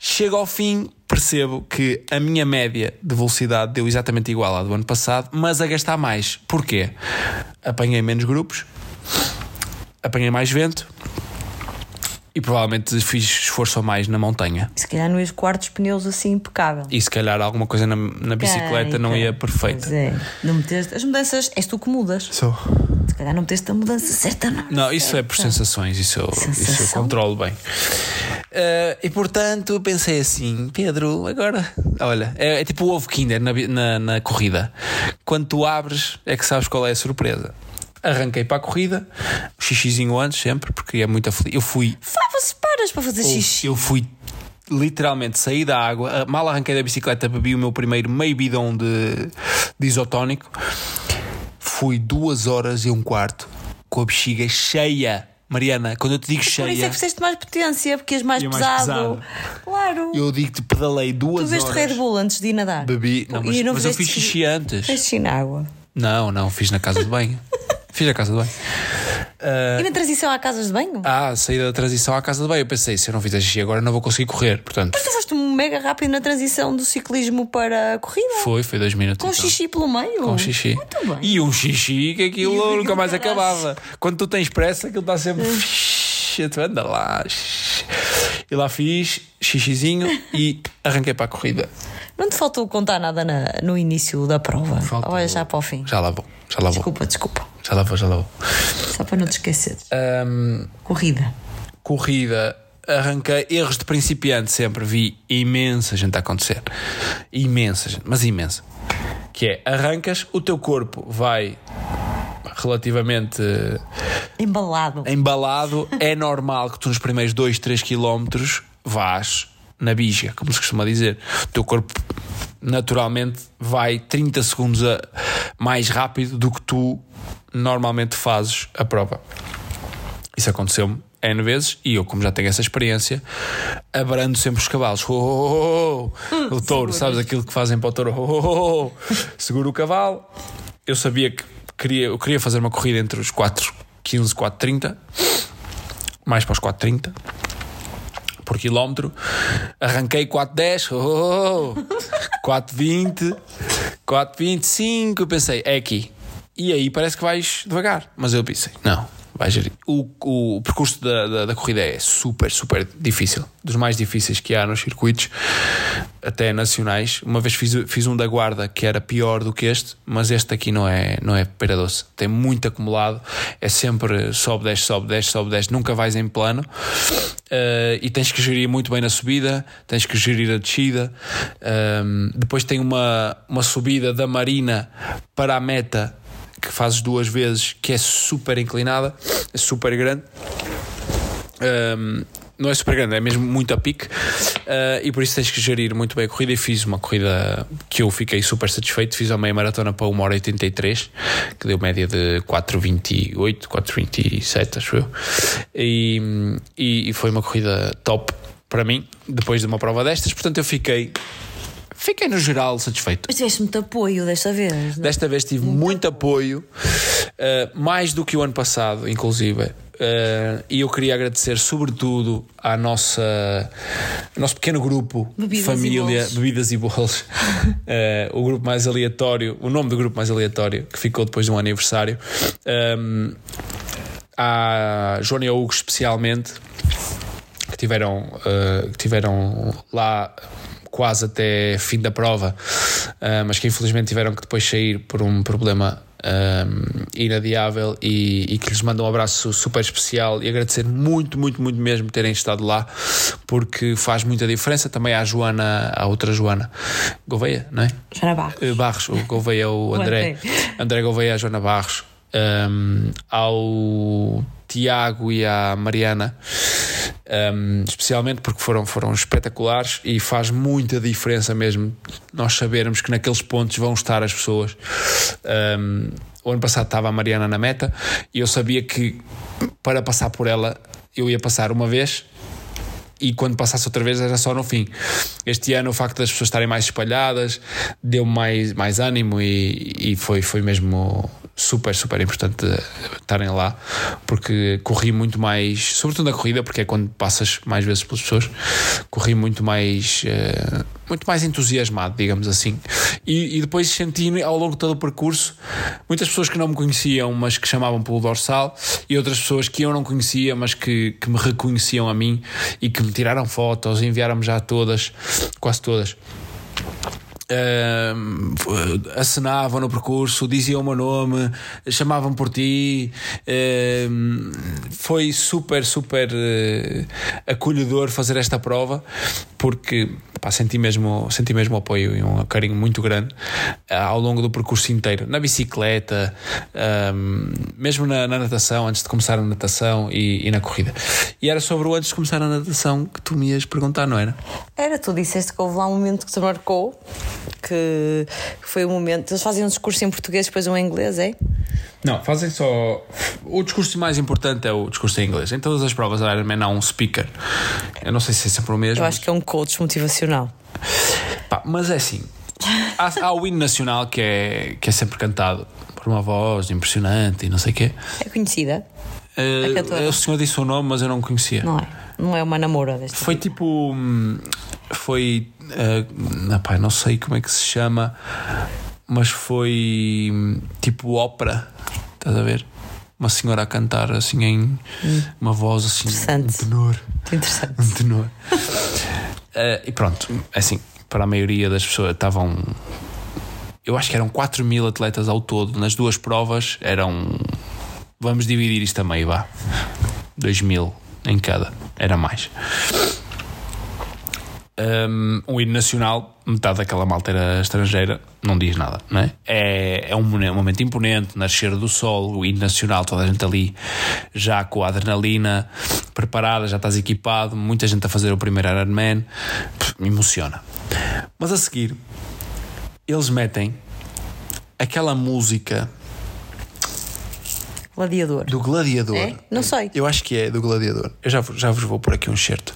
Chego ao fim, percebo que a minha média de velocidade deu exatamente igual à do ano passado, mas a gastar mais. Porquê? Apanhei menos grupos, apanhei mais vento e provavelmente fiz esforço a mais na montanha. Se calhar não ias quartos pneus assim impecável. E se calhar alguma coisa na, na bicicleta não ia perfeita. Pois é. Não meteste, as mudanças, és tu que mudas. Sou. Se calhar não meteste a mudança certa, não. Não, isso é por sensações, isso eu, isso eu controlo bem. Eh, e portanto pensei assim, Pedro, agora, olha, é, é tipo o ovo Kinder na, na, na corrida. Quando tu abres, é que sabes qual é a surpresa. Arranquei para a corrida, o xixizinho antes, sempre, porque é muito aflito. Eu fui Fava-se paras para fazer xixi. eu fui literalmente saí da água, mal arranquei da bicicleta, bebi o meu primeiro meio bidão de, de isotónico. Fui duas horas e um quarto com a bexiga cheia. Mariana, quando eu te digo Por isso é cheia, que fizeste mais potência, porque és mais E mais pesado. pesado. Claro. eu digo-te, pedalei Tu duas horas. Red Bull antes de ir nadar. Bebi, não, mas, E não mas eu fiz xixi antes. Fez xixi na água. Não, não, fiz na casa de banho. [laughs] fiz na casa de banho. E na transição à casas de banho? Ah, saí da transição à casa de banho. Eu pensei, se eu não fizer xixi agora não vou conseguir correr. Portanto, Mas tu foste mega rápido na transição do ciclismo para a corrida. foi, foi dois minutos. Com então. xixi pelo meio. Com xixi. Muito bem. E um xixi que aquilo E o nunca mais caralho. acabava. Quando tu tens pressa, aquilo está sempre. Tu anda lá. E lá fiz xixizinho e arranquei para a corrida. Não te faltou contar nada na- no início da prova? Faltou. Olha já para o fim. Já lá vou, já lá vou. Desculpa, desculpa. Já lá vou, já lá vou. Só para não te esqueceres. Ahm, Corrida. corrida, arranquei. Erros de principiante sempre vi imensa gente a acontecer. Imensa gente, mas imensa. Que é, arrancas, o teu corpo vai relativamente Embalado. embalado, é normal que tu nos primeiros 2, 3 quilómetros vás na bija, como se costuma dizer. O teu corpo naturalmente vai 30 segundos a- mais rápido do que tu normalmente fazes a prova. Isso aconteceu-me N vezes e eu, como já tenho essa experiência, abrando sempre os cavalos. Oh, oh, oh. O touro, sabes aquilo que fazem para o touro? [laughs] Seguro o cavalo. Eu sabia que queria, eu queria fazer uma corrida entre os 4,15 e 4,30, mais para os 4,30 por quilómetro. Arranquei 4,10, oh, [laughs] 4,20, 4,25. Eu pensei, é aqui. E aí parece que vais devagar. Mas eu pensei, não, vai gerir. O, o percurso da, da, da corrida é super, super difícil. Dos mais difíceis que há nos circuitos, até nacionais. Uma vez fiz, fiz um da guarda que era pior do que este, mas este aqui não é, não é pera doce. Tem muito acumulado. É sempre sobe, desce, sobe, desce, sobe, desce. Nunca vais em plano. Uh, e tens que gerir muito bem na subida, tens que gerir a descida. Um, depois tem uma, uma subida da Marina para a meta que fazes duas vezes, que é super inclinada, é super grande. Um, não é super grande, é mesmo muito a pique uh, e por isso tens que gerir muito bem a corrida. E fiz uma corrida que eu fiquei super satisfeito. Fiz a meia maratona para 1 hora 83, que deu média de 4,28, 4,27, acho eu. E, e, e foi uma corrida top para mim, depois de uma prova destas. Portanto, eu fiquei, fiquei no geral satisfeito. Mas tiveste muito apoio desta vez. não é? Desta vez tive muito apoio, uh, mais do que o ano passado, inclusive. Uh, e eu queria agradecer, sobretudo, à nossa ao nosso pequeno grupo, Bebidas e família, bolos. bebidas e bolos, Uh, [laughs] o grupo mais aleatório, o nome do grupo mais aleatório, que ficou depois de um aniversário. Um, à Joana e ao Hugo, especialmente, que tiveram, uh, que tiveram lá quase até fim da prova, uh, mas que infelizmente tiveram que depois sair por um problema um, inadiável e, e que lhes mando um abraço super especial e agradecer muito, muito, muito mesmo terem estado lá, porque faz muita diferença. Também à Joana, à outra Joana Gouveia, não é? Joana Barros. Eh, Barros, o Gouveia o [laughs] André. André. André Gouveia, a Joana Barros, um, ao Tiago e à Mariana, um, especialmente porque foram, foram espetaculares e faz muita diferença mesmo nós sabermos que naqueles pontos vão estar as pessoas um, o ano passado estava a Mariana na meta e eu sabia que para passar por ela eu ia passar uma vez e quando passasse outra vez era só no fim. Este ano o facto das pessoas estarem mais espalhadas deu mais, mais ânimo e, e foi, foi mesmo super, super importante estarem lá porque corri muito mais, sobretudo na corrida, porque é quando passas mais vezes pelas pessoas, corri muito mais. Uh, muito mais entusiasmado, digamos assim. E, e, depois senti ao longo de todo o percurso muitas pessoas que não me conheciam, mas que chamavam pelo dorsal, e outras pessoas que eu não conhecia, mas que, que me reconheciam a mim e que me tiraram fotos, enviaram-me já todas, quase todas uh, acenavam no percurso, diziam o meu nome, chamavam por ti. Uh, foi super, super uh, acolhedor fazer esta prova, porque pá, senti, mesmo, senti mesmo apoio e um carinho muito grande uh, ao longo do percurso inteiro, na bicicleta, mesmo na, na, natação, antes de começar a natação e, e, na corrida. E era sobre o antes de começar a natação que tu me ias perguntar, não era? Era, tu disseste que houve lá um momento que te marcou que, foi o momento. Eles fazem um discurso em português, depois um em inglês, é? Não, fazem só. O discurso mais importante é o discurso em inglês. Em todas as provas da Ironman há um speaker. Eu não sei se é sempre o mesmo. Eu acho que é um coach motivacional. Pá, mas é assim. Há, há o hino nacional que é, que é sempre cantado por uma voz impressionante e não sei o quê. É conhecida? Uh, o senhor disse o nome, mas eu não conhecia. Não é? Não é uma namora deste Foi tipo. Hum, foi. Uh, não sei como é que se chama, mas foi hum, tipo ópera. Estás a ver? Uma senhora a cantar assim em hum. uma voz assim. Um tenor. Interessante. Um tenor. uh, e pronto, é assim, para a maioria das pessoas estavam. Eu acho que eram 4 mil atletas ao todo. Nas duas provas eram. Vamos dividir isto a meio, vá. 2 mil em cada. Era mais um, um hino nacional, metade daquela malta era estrangeira, não diz nada, não é? É, é um momento imponente, nascer do sol, o hino nacional, toda a gente ali já com a adrenalina preparada, já estás equipado, muita gente a fazer o primeiro Ironman, me emociona. Mas a seguir, eles metem aquela música. Gladiador. Do Gladiador. É? Não sei. Eu acho que é do Gladiador. Eu já, já vos vou pôr aqui um certo.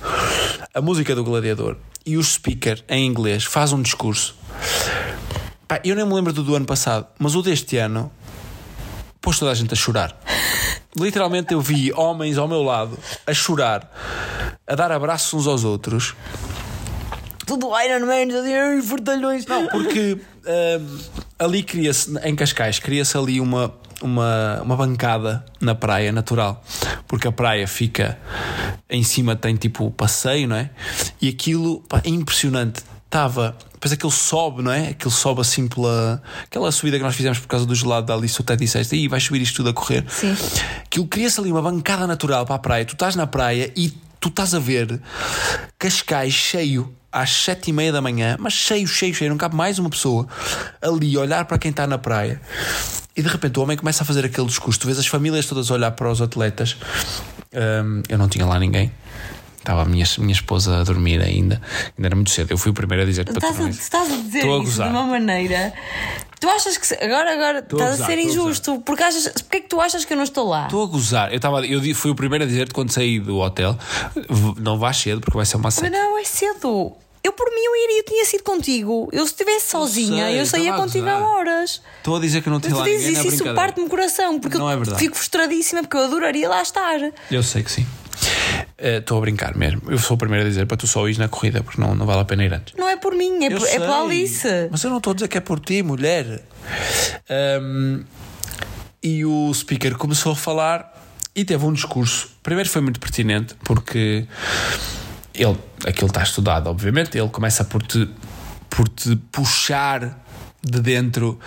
A música do Gladiador e o speaker em inglês faz um discurso. Pá, eu nem me lembro do do ano passado, mas o deste ano pôs toda a gente a chorar. Literalmente eu vi homens ao meu lado a chorar, a dar abraços uns aos outros. Tudo Iron Man, fortalhões. Não, porque uh, ali cria-se, em Cascais, cria-se ali uma, uma, uma bancada na praia natural, porque a praia fica em cima, tem tipo passeio, não é? E aquilo pá, é impressionante. Estava depois aquele sobe, não é? Aquele sobe assim pela. aquela subida que nós fizemos por causa do gelado da Alice, tu até disseste, aí vais subir isto tudo a correr. Sim. Aquilo cria-se ali uma bancada natural para a praia. Tu estás na praia e tu estás a ver Cascais cheio às sete e meia da manhã, mas cheio, cheio, cheio, não cabe mais uma pessoa ali olhar para quem está na praia e de repente o homem começa a fazer aquele discurso. Tu vês as famílias todas a olhar para os atletas. Um, eu não tinha lá ninguém. Estava a minha, minha esposa a dormir ainda. Ainda era muito cedo. Eu fui o primeiro a dizer para estás, a, estás a dizer Estou a de uma maneira. Tu achas que. Agora, agora estás a, gozar, a ser injusto. A porque achas. Porquê é que tu achas que eu não estou lá? Estou a gozar. Eu, estava, eu fui o primeiro a dizer-te quando saí do hotel: não vais cedo porque vai ser uma seca. Mas não, é cedo. Eu por mim eu iria, eu tinha sido contigo. Eu se estivesse sozinha, sei, eu saía contigo há horas. Estou a dizer que não tinha lá ninguém. Isso, isso parte-me o coração, porque não eu é fico frustradíssima porque eu adoraria lá estar. Eu sei que sim. Eh, estou uh, a brincar mesmo. Eu sou o primeiro a dizer para tu só ir na corrida, porque não, não vale a pena ir antes. Não é por mim, é, por, é pela Alice. Mas eu não estou a dizer que é por ti, mulher. Um, e o speaker começou a falar e teve um discurso. Primeiro foi muito pertinente, porque ele, aquilo está estudado, obviamente, ele começa por te, por te puxar de dentro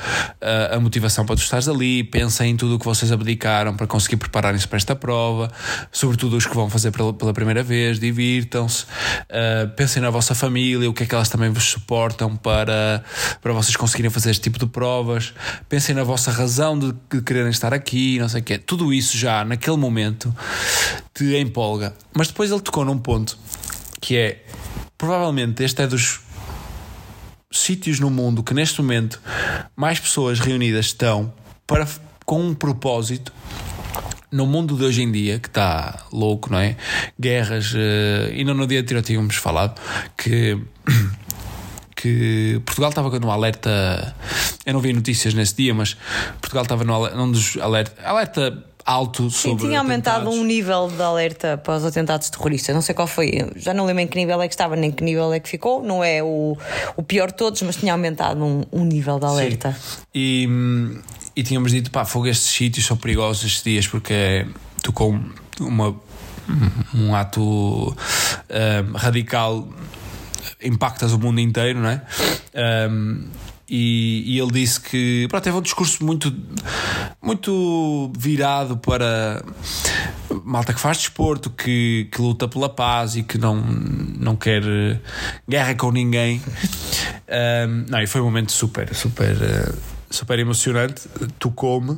uh, a motivação para tu estares ali, pensa em tudo o que vocês abdicaram para conseguir prepararem-se para esta prova, sobretudo os que vão fazer pela, primeira vez, divirtam-se, uh, pensem na vossa família, o que é que elas também vos suportam para, para vocês conseguirem fazer este tipo de provas, pensem na vossa razão de, de quererem estar aqui, não sei o quê. Tudo isso já naquele momento te empolga. Mas depois ele tocou num ponto que é provavelmente este é dos sítios no mundo que neste momento mais pessoas reunidas estão para com um propósito no mundo de hoje em dia, que está louco, não é? Guerras, uh, ainda no dia anterior tínhamos falado que. [clears throat] que Portugal estava no alerta. Eu não vi notícias nesse dia, mas Portugal estava num dos alerta, alerta alto sobre. Sim, tinha aumentado atentados. um nível de alerta para os atentados terroristas. Não sei qual foi, já não lembro em que nível é que estava, nem que nível é que ficou. Não é o, o pior de todos, mas tinha aumentado um, um nível de alerta. Sim. E, e tínhamos dito, pá, fogo, estes sítios são perigosos estes dias porque tocou uma, um ato hum, radical, impactas o mundo inteiro, não é? Hum, [laughs] e, e, ele disse que pronto, teve um discurso muito, muito virado para malta que faz desporto, que, que luta pela paz e que não, não quer guerra com ninguém. [laughs] Um, não, e foi um momento super, super, super emocionante. Tocou-me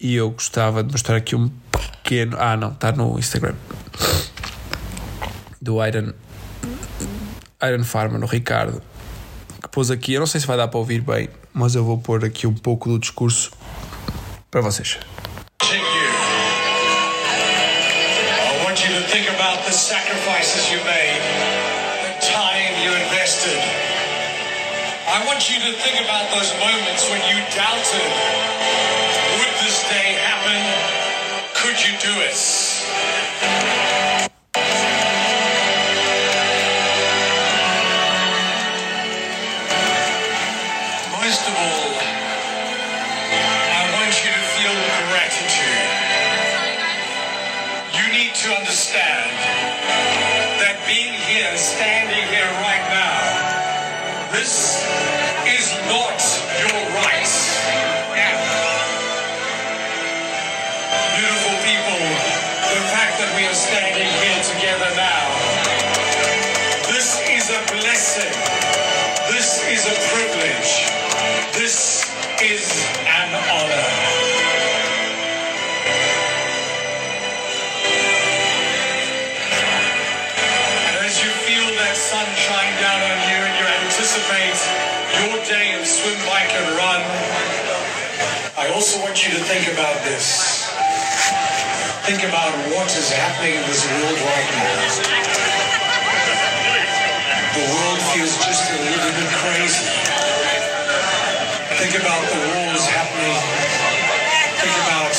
e eu gostava de mostrar aqui um pequeno. Ah, não, está no Instagram do Iron, Iron Farmer, no Ricardo pôs aqui, eu não sei se vai dar para ouvir bem, mas eu vou pôr aqui um pouco do discurso para vocês. I want you to think about those moments when you doubted would this day happen? Could you do it? Most of all, I want you to feel gratitude. You need to understand that being here, standing here right now, this is not your right. Beautiful people, the fact that we are standing here together now, this is a blessing. This is a privilege. Is an honor. And as you feel that sun shine down on you and you anticipate your day of swim, bike, and run, I also want you to think about this. Think about what is happening in this world right now. The world feels just a little bit crazy. Think about the wars happening. Think about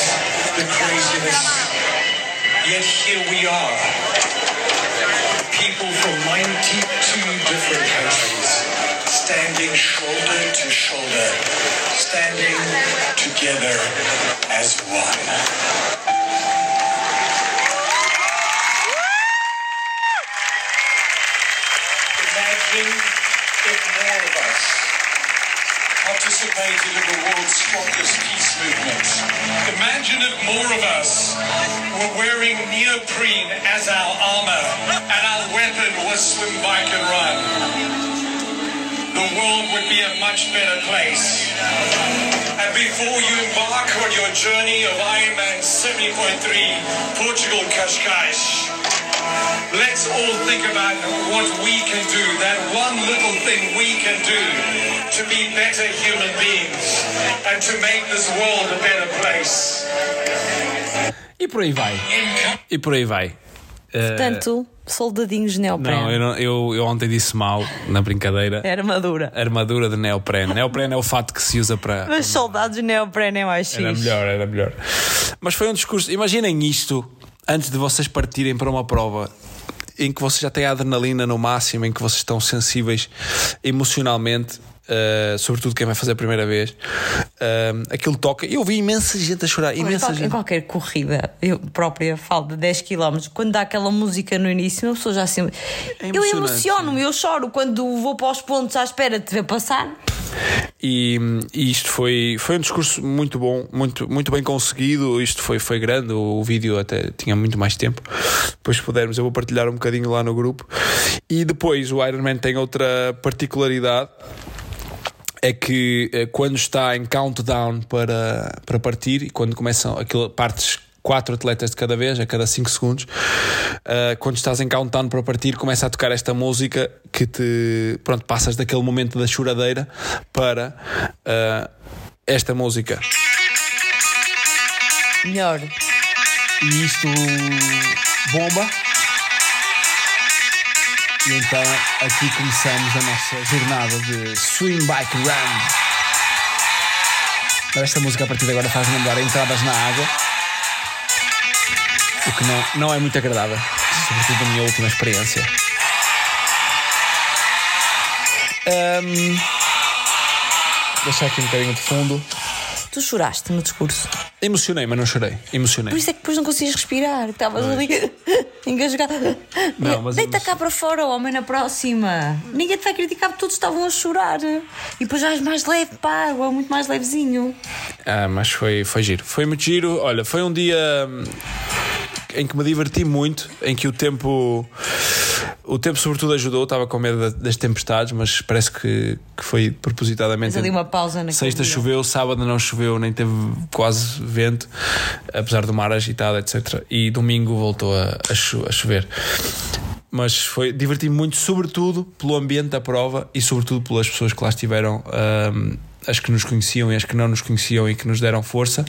the craziness. Yet here we are. People from 92 different countries standing shoulder to shoulder, standing together as one. Imagine if more of us participated in the world's strongest peace movement. Imagine if more of us were wearing neoprene as our armor and our weapon was swim, bike, and run. The world would be a much better place. And before you embark on your journey of Ironman 70.3 Portugal Cascais, let's all think about what we can do, that one little thing we can do to be better human beings and to make this world a better place. E por aí vai. E por aí vai. Uh, Portanto, soldadinhos de neoprene. não, eu, não- eu, eu ontem disse mal na brincadeira. É armadura. Armadura de neoprene. Neoprene é o fato que se usa para. Mas soldados de neoprene é mais Era fixe. melhor, era melhor. Mas foi um discurso. Imaginem isto antes de vocês partirem para uma prova em que vocês já têm a adrenalina no máximo, em que vocês estão sensíveis emocionalmente. Uh, sobretudo quem vai fazer a primeira vez, uh, aquilo toca. Eu vi imensa gente a chorar, Em imensa qual- Em gente. qualquer corrida, eu própria falo de 10 km, quando dá aquela música no início, uma pessoa já assim. eu É emocionante, emociono-me, eu choro quando vou para os pontos à espera de te ver passar. E, e isto foi, foi um discurso muito bom, muito, muito bem conseguido. Isto foi, foi grande. O, vídeo até tinha muito mais tempo. Depois, se pudermos, eu vou partilhar um bocadinho lá no grupo. E depois, o Ironman tem outra particularidade. É que eh, quando está em countdown para, para partir e quando começam aquilo, partes quatro atletas de cada vez, a cada 5 segundos, eh, quando estás em countdown para partir, começa a tocar esta música que te. Pronto, passas daquele momento da choradeira para eh, esta música. Melhor. E isto bomba. E então aqui começamos a nossa jornada de Swim Bike Run. Esta música a partir de agora faz lembrar entradas na água. O que não, não é muito agradável, sobretudo a minha última experiência. Ahm, deixar aqui um bocadinho de fundo. Tu choraste no discurso. Emocionei, mas não chorei. Emocionei. Por isso é que depois não conseguias respirar. Estavas ali [laughs] engasgado. Não, mas Deita cá para fora, homem, na próxima. Ninguém te vai criticar porque todos estavam a chorar. E depois já és mais leve para a água, muito mais levezinho. Ah, mas foi, foi giro. Foi muito giro. Olha, foi um dia hum, em que me diverti muito, em que o tempo. O tempo, sobretudo, ajudou. Estava com medo da- das tempestades, mas parece que, que foi propositadamente. Tens ali uma pausa naquele Sexta dia. choveu, sábado não choveu, nem teve quase vento, apesar do mar agitado, etc. E domingo voltou a, a, cho- a chover. Mas foi diverti-me muito, sobretudo pelo ambiente da prova e sobretudo pelas pessoas que lá estiveram. hum, as que nos conheciam e as que não nos conheciam e que nos deram força.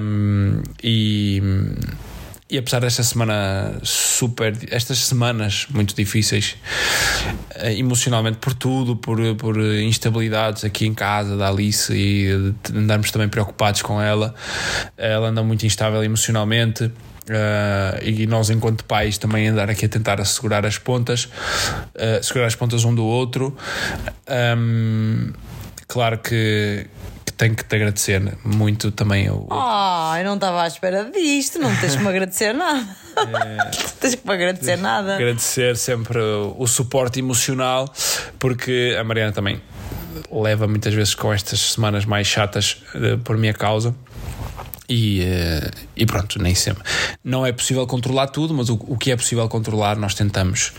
Hum, e, e apesar desta semana super. estas semanas muito difíceis, eh, emocionalmente, por tudo, por, por instabilidades aqui em casa da Alice e andarmos também preocupados com ela, ela anda muito instável emocionalmente. eh, e nós, enquanto pais, também andar aqui a tentar assegurar as pontas, eh, segurar as pontas um do outro. Ahm, claro que, que tenho que te agradecer muito também o, Ah, eu não estava à espera disto. Não tens que me agradecer [laughs] nada. É. tens que me agradecer nada. agradecer sempre o, o suporte emocional, porque a Mariana também leva muitas vezes com estas semanas mais chatas eh, por minha causa. E, eh, e pronto, nem sempre. Não é possível controlar tudo, mas o, o que é possível controlar, nós tentamos.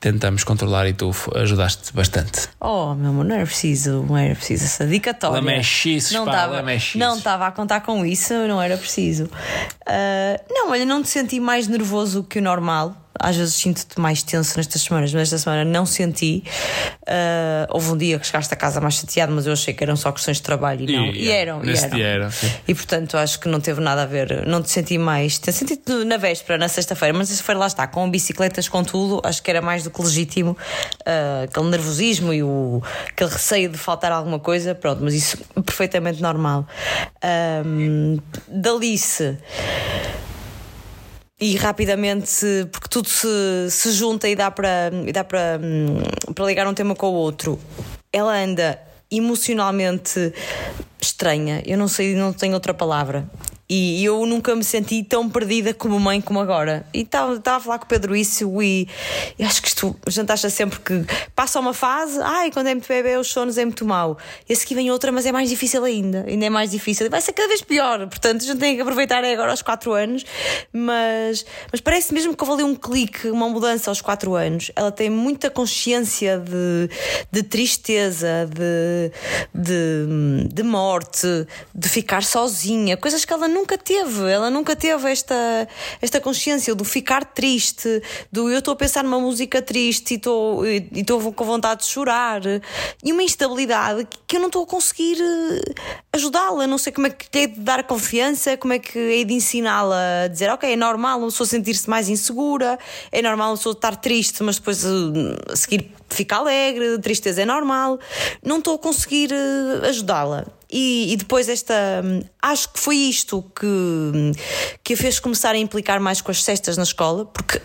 Tentamos controlar e tu ajudaste bastante. Oh, meu amor, não era preciso, não era preciso essa dicatória. Lamechices, não estava, não estava a contar com isso, não era preciso. Ah, não, olha, não te senti mais nervoso que o normal. Às vezes sinto-te mais tenso nestas semanas, mas esta semana não senti. Ah, houve um dia que chegaste a casa mais chateado, mas eu achei que eram só questões de trabalho e não. E- E, eram, e eram. dia era, sim. E portanto acho que não teve nada a ver, não te senti mais. te- Senti-te na véspera, na sexta-feira, mas sexta-feira lá está, com bicicletas, com tudo, acho que era mais do que legítimo ah, aquele nervosismo e o, aquele receio de faltar alguma coisa, pronto, mas isso é perfeitamente normal. Ahm, Dalice. E rapidamente, porque tudo se, se junta e dá para e dá para, hum, para ligar um tema com o outro. Ela anda emocionalmente estranha, eu não sei, não tenho outra palavra. E eu nunca me senti tão perdida como mãe como agora. E estava a falar com o Pedro isso e, e acho que isto, a gente acha sempre que passa uma fase, ai, quando é muito bebê, os sonos é muito mau. E a vem outra, mas é mais difícil ainda. Ainda é mais difícil. Vai ser cada vez pior. Portanto, a gente tem que aproveitar é agora aos 4 anos. Mas, mas parece mesmo que houve ali um clique, uma mudança aos 4 anos. Ela tem muita consciência de, de tristeza, de, de, de morte, de ficar sozinha, coisas que ela nunca teve. Ela nunca teve esta, esta consciência do ficar triste, do eu estou a pensar numa música triste e estou e estou com vontade de chorar. E uma instabilidade que- eu não estou a conseguir eh, ajudá-la. Não sei como é que hei de dar confiança, como é que hei de ensiná-la a dizer, ok, é normal uma pessoa sentir-se mais insegura, é normal uma pessoa estar triste, mas depois eh, a seguir fica alegre, tristeza é normal. Não estou a conseguir eh, ajudá-la. E, e depois esta. hum, Acho que foi isto que, hum, que a fez começar a implicar mais com as cestas na escola, porque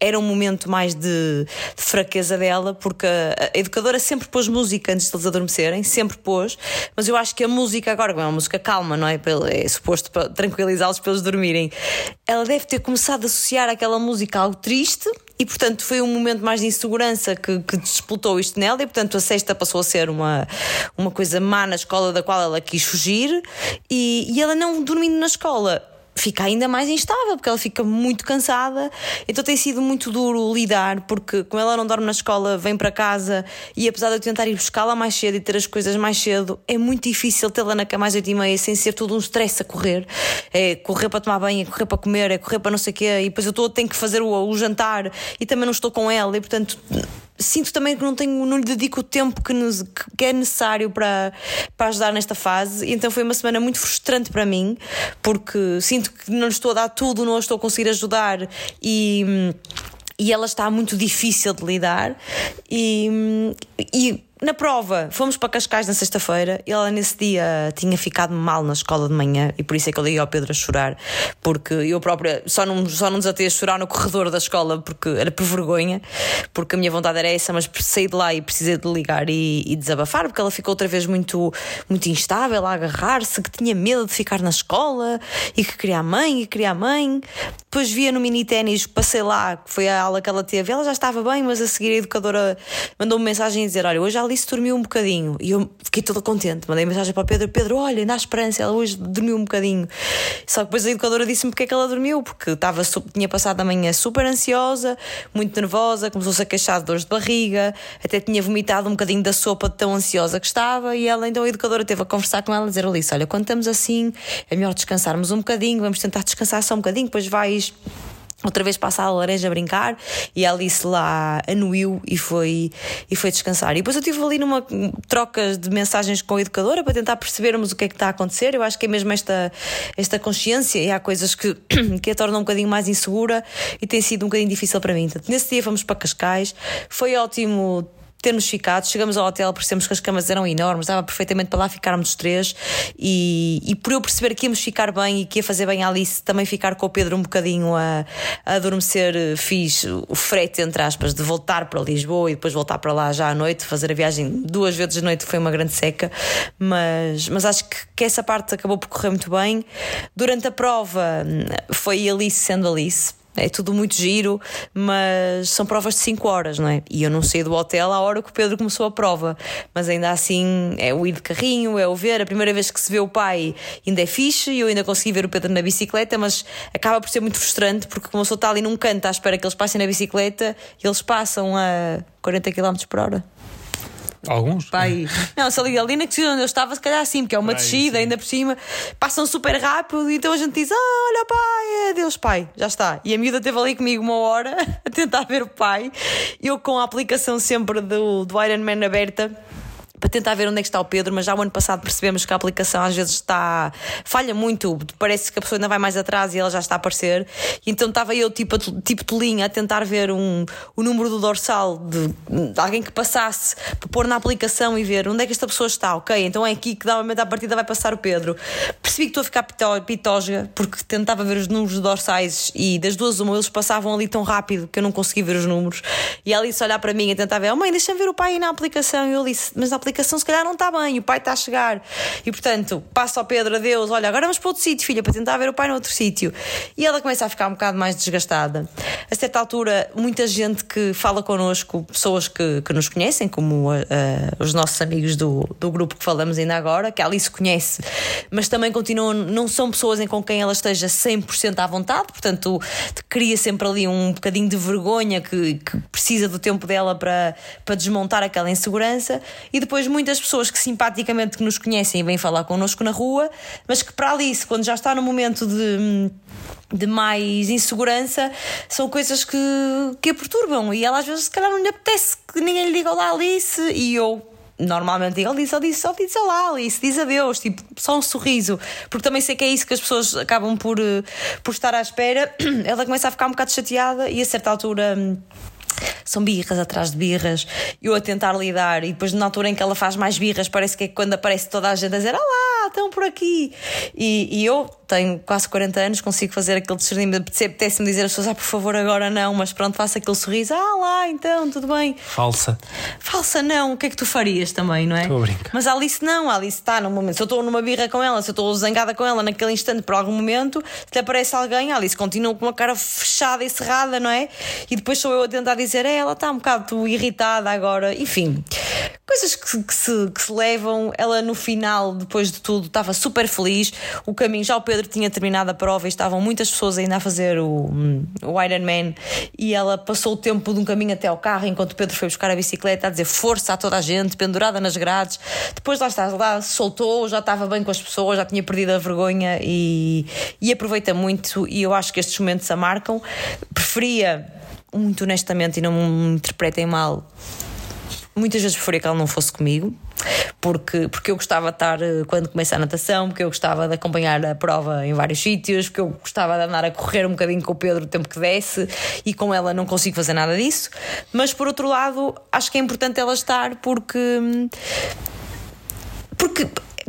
era um momento mais de, fraqueza dela, porque a, a educadora sempre pôs música antes de eles adormecerem, sempre pôs, mas eu acho que a música agora, é uma música calma, não é? Pelo- É suposto para tranquilizá-los para eles dormirem. Ela deve ter começado a associar aquela música ao triste. E portanto foi um momento mais de insegurança que, que desplotou isto nela, e portanto a sexta passou a ser uma, uma coisa má na escola da qual ela quis fugir, e, e ela não dormindo na escola fica ainda mais instável, porque ela fica muito cansada. Então tem sido muito duro lidar, porque como ela não dorme na escola, vem para casa e apesar de eu tentar ir buscá-la mais cedo e ter as coisas mais cedo, é muito difícil tê-la na cama às 8 e meia sem ser tudo um stress a correr. É correr para tomar banho, é correr para comer, é correr para não sei o quê, e depois eu tenho que fazer o, o jantar e também não estou com ela, e portanto sinto também que não tenho, não lhe dedico o tempo que, nos, que é necessário para, para ajudar nesta fase. Então foi uma semana muito frustrante para mim, porque sinto que não lhe estou a dar tudo, não a estou a conseguir ajudar e e ela está muito difícil de lidar e, e na prova, fomos para Cascais na sexta-feira. Ela nesse dia tinha ficado mal na escola de manhã e por isso é que eu liguei ao Pedro a chorar, porque eu própria só não, só não desatei a chorar no corredor da escola porque era por vergonha, porque a minha vontade era essa, mas saí de lá e precisei de ligar e, e desabafar, porque ela ficou outra vez muito, muito instável a agarrar-se, que tinha medo de ficar na escola e que queria a mãe e queria a mãe. Depois via no mini ténis, passei lá, que foi a aula que ela teve, ela já estava bem, mas a seguir a educadora mandou-me mensagem a dizer: Olha, hoje Alice dormiu um bocadinho. E eu fiquei toda contente. Mandei mensagem para o Pedro: Pedro, olha, na esperança, ela hoje dormiu um bocadinho. Só que depois a educadora disse-me porque é que ela dormiu, porque estava, tinha passado a manhã super ansiosa, muito nervosa, começou-se a queixar de dores de barriga, até tinha vomitado um bocadinho da sopa de tão ansiosa que estava. E ela, então, a educadora teve a conversar com ela, a dizer: Alice, olha, quando estamos assim, é melhor descansarmos um bocadinho, vamos tentar descansar só um bocadinho, depois vais Outra vez passa a laranja a brincar e a Alice lá anuiu e foi, e foi descansar. E depois eu estive ali numa troca de mensagens com a educadora para tentar percebermos o que é que está a acontecer. Eu acho que é mesmo esta, esta consciência e há coisas que, [clears throat] que a tornam um bocadinho mais insegura e tem sido um bocadinho difícil para mim. Portanto, nesse dia fomos para Cascais, foi ótimo termos ficado, chegamos ao hotel, percebemos que as camas eram enormes, dava perfeitamente para lá ficarmos os três. E, e por eu perceber que íamos ficar bem e que ia fazer bem a Alice também ficar com o Pedro um bocadinho a, a adormecer, fiz o frete, entre aspas, de voltar para Lisboa e depois voltar para lá já à noite, fazer a viagem duas vezes à noite, foi uma grande seca, mas, mas acho que, que essa parte acabou por correr muito bem. Durante a prova foi Alice sendo Alice é tudo muito giro, mas são provas de 5 horas, não é? E eu não saí do hotel à hora que o Pedro começou a prova, mas ainda assim é o ir de carrinho, é o ver. A primeira vez que se vê o pai ainda é fixe e eu ainda consegui ver o Pedro na bicicleta, mas acaba por ser muito frustrante porque, como eu sou está ali num canto à espera que eles passem na bicicleta, eles passam a 40 km por hora. Alguns? Pai. Não, se ali, ali na descida onde eu estava, se calhar sim, porque é uma Pai, descida, sim. ainda por cima, passam super rápido, então a gente diz: ah, olha, pai, adeus, pai, já está. E a miúda esteve ali comigo uma hora [laughs] a tentar ver o pai, eu com a aplicação sempre do, do Iron Man aberta para tentar ver onde é que está o Pedro, mas já o ano passado percebemos que a aplicação às vezes está falha muito, parece que a pessoa ainda vai mais atrás e ela já está a aparecer. E então estava eu tipo, tipo tolinha a tentar ver um, o número do dorsal de, de alguém que passasse para pôr na aplicação e ver onde é que esta pessoa está. Ok, então é aqui que dá uma à partida vai passar o Pedro. Percebi que estou a ficar pitosga porque tentava ver os números dorsais e das duas uma eles passavam ali tão rápido que eu não consegui ver os números. E ela disse olhar para mim e tentar ver, oh mãe, deixa-me ver o pai na aplicação. E eu disse, mas na aplicação se calhar não está bem, o pai está a chegar. E portanto, passo ao Pedro, adeus, olha, agora vamos para outro sítio, filha, para tentar ver o pai no outro sítio. E ela começa a ficar um bocado mais desgastada. A certa altura, muita gente que fala connosco, pessoas que, que nos conhecem, como ah, ah, os nossos amigos do, do grupo que falamos ainda agora, que a Alice conhece, mas também continuam, não são pessoas em com quem ela esteja 100% à vontade, portanto, cria sempre ali um bocadinho de vergonha que, que precisa do tempo dela para, para desmontar aquela insegurança. E depois muitas pessoas que simpaticamente que nos conhecem e vêm falar connosco na rua, mas que para Alice, quando já está no momento de de mais insegurança são coisas que, que a perturbam. E ela às vezes se calhar não lhe apetece que ninguém lhe diga olá Alice. E eu normalmente digo Alice, Alice, só diz olá Alice, diz adeus, tipo, só um sorriso. Porque também sei que é isso que as pessoas acabam por, eh, por estar à espera. [clears throat] Ela começa a ficar um bocado chateada e a certa altura hum, são birras atrás de birras, eu a tentar lidar, e depois na altura em que ela faz mais birras, parece que é quando aparece toda a gente a dizer Olá, estão por aqui. E, e eu tenho quase 40 anos, consigo fazer aquele discernimento, apetece-me dizer às pessoas, ah, por favor, agora não, mas pronto, faço aquele sorriso, ah lá, então, tudo bem. Falsa. Falsa não, o que é que tu farias também, não é? Estou a brincar. Mas a Alice não, a Alice está num momento. Se eu estou numa birra com ela, se eu estou zangada com ela naquele instante por algum momento, se lhe aparece alguém, a Alice continua com uma cara fechada e cerrada, não é? E depois sou eu a tentar dizer, é, ela está um bocado irritada agora, enfim. Coisas que, que se, que se levam. Ela no final, depois de tudo, estava super feliz. O caminho, já o Pedro tinha terminado a prova e estavam muitas pessoas ainda a fazer o, o Iron Man. E ela passou o tempo de um caminho até ao carro enquanto o Pedro foi buscar a bicicleta a dizer força a toda a gente, pendurada nas grades. Depois lá está, lá soltou, já estava bem com as pessoas, já tinha perdido a vergonha e, e aproveita muito. E eu acho que estes momentos a marcam. Preferia muito honestamente, e não me interpretem mal, muitas vezes preferia que ela não fosse comigo. Porque, porque eu gostava de estar eh, quando começa a natação, porque eu gostava de acompanhar a prova em vários sítios, porque eu gostava de andar a correr um bocadinho com o Pedro o tempo que desse e com ela não consigo fazer nada disso. Mas por outro lado, acho que é importante ela estar porque. Porque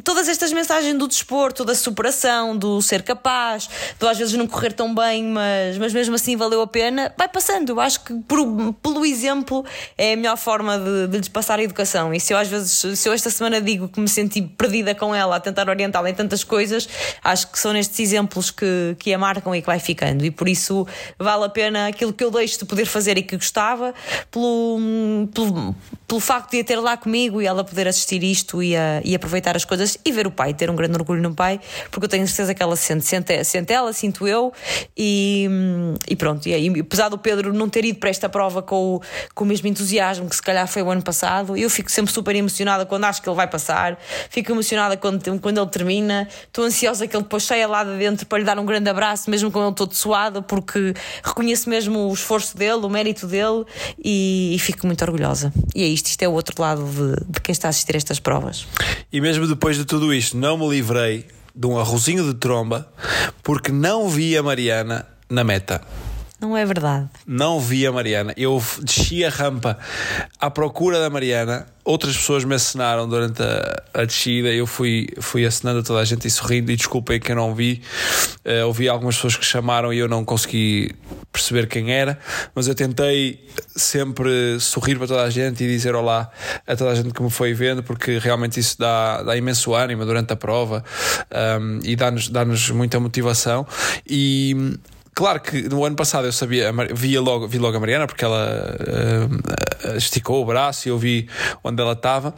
todas estas mensagens do desporto, da superação, do ser capaz, do às vezes não correr tão bem, mas, mas mesmo assim valeu a pena, vai passando. Eu acho que por- pelo exemplo é a melhor forma de, de lhes passar a educação. E se eu às vezes, se eu esta semana digo que me senti perdida com ela a tentar orientá-la em tantas coisas, acho que são nestes exemplos que, que a marcam e que vai ficando. E por isso vale a pena aquilo que eu deixo de poder fazer e que gostava, pelo, pelo, pelo facto de a ter lá comigo e ela poder assistir isto e, a- e aproveitar as coisas e ver o pai, ter um grande orgulho no pai, porque eu tenho certeza que ela sente, sente, sente ela, sinto eu, e, e pronto. E, aí, apesar do Pedro não ter ido para esta prova com o, com o mesmo entusiasmo que se calhar foi o ano passado, eu fico sempre super emocionada quando acho que ele vai passar, fico emocionada quando, quando ele termina, estou ansiosa que ele depois saia lá de dentro para lhe dar um grande abraço, mesmo com ele todo suado, porque reconheço mesmo o esforço dele, o mérito dele e, e fico muito orgulhosa. E é isto, isto é o outro lado de, de quem está a assistir a estas provas. E mesmo depois de tudo isto, não me livrei de um arrozinho de tromba porque não vi a Mariana na meta. Não é verdade? Não vi a Mariana. Eu desci a rampa à procura da Mariana. Outras pessoas me assinaram durante a, a descida. Eu fui, fui assinando a toda a gente e sorrindo. E desculpem que eu não vi. Eh, ouvi algumas pessoas que chamaram e eu não consegui perceber quem era. Mas eu tentei sempre sorrir para toda a gente e dizer olá a toda a gente que me foi vendo, porque realmente isso dá, dá imenso ânimo durante a prova um, e dá-nos dá muita motivação. E. Claro que no ano passado eu sabia, via logo, vi logo a Mariana porque ela eh, esticou o braço e eu vi onde ela estava.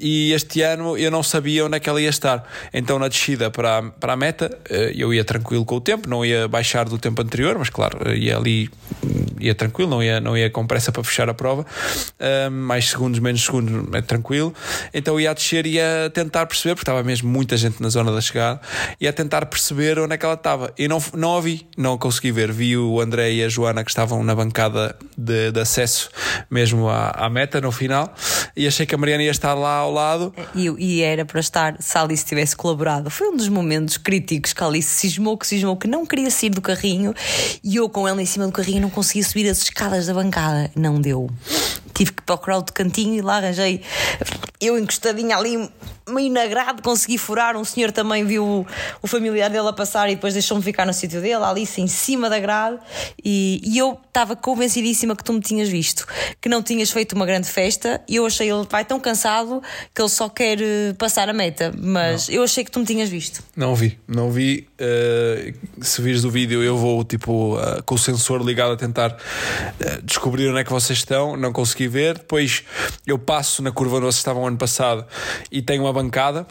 E este ano eu não sabia onde é que ela ia estar. Então na descida para, a- para a meta eh, eu ia tranquilo com o tempo, não ia baixar do tempo anterior, mas claro, ia ali, hum, ia tranquilo, não ia, não ia com pressa para fechar a prova. Ah, mais segundos, menos segundos, é tranquilo. Então ia a descer e ia tentar perceber, porque estava mesmo muita gente na zona da chegada, ia tentar perceber onde é que ela estava. E não, não a vi, não a consegui ver. Vi o André e a Joana que estavam na bancada de, de acesso mesmo à, à meta no final e achei que a Mariana ia estar lá ao lado. E, e era para estar se a Alice tivesse colaborado. Foi um dos momentos críticos que a Alice cismou, que cismou, que não queria sair do carrinho e eu com ela em cima do carrinho não conseguia subir as escadas da bancada. Não deu. Tive que procurar outro cantinho e lá arranjei. Eu encostadinha ali, meio na grade, consegui furar. Um senhor também viu o, o familiar dele a passar e depois deixou-me ficar no sítio dele, a Alice em cima da grade. E, e eu estava convencidíssima que tu me tinhas visto, que não tinhas feito uma grande festa. E eu achei ele vai tão cansado que ele só quer eh, passar a meta. Mas eu achei que tu me tinhas visto. Não vi, não vi. Uh, se vires o vídeo, eu vou tipo uh, com o sensor ligado a tentar uh, descobrir onde é que vocês estão. Não consegui ver. Depois eu passo na curva onde vocês estavam ano passado e tenho uma bancada,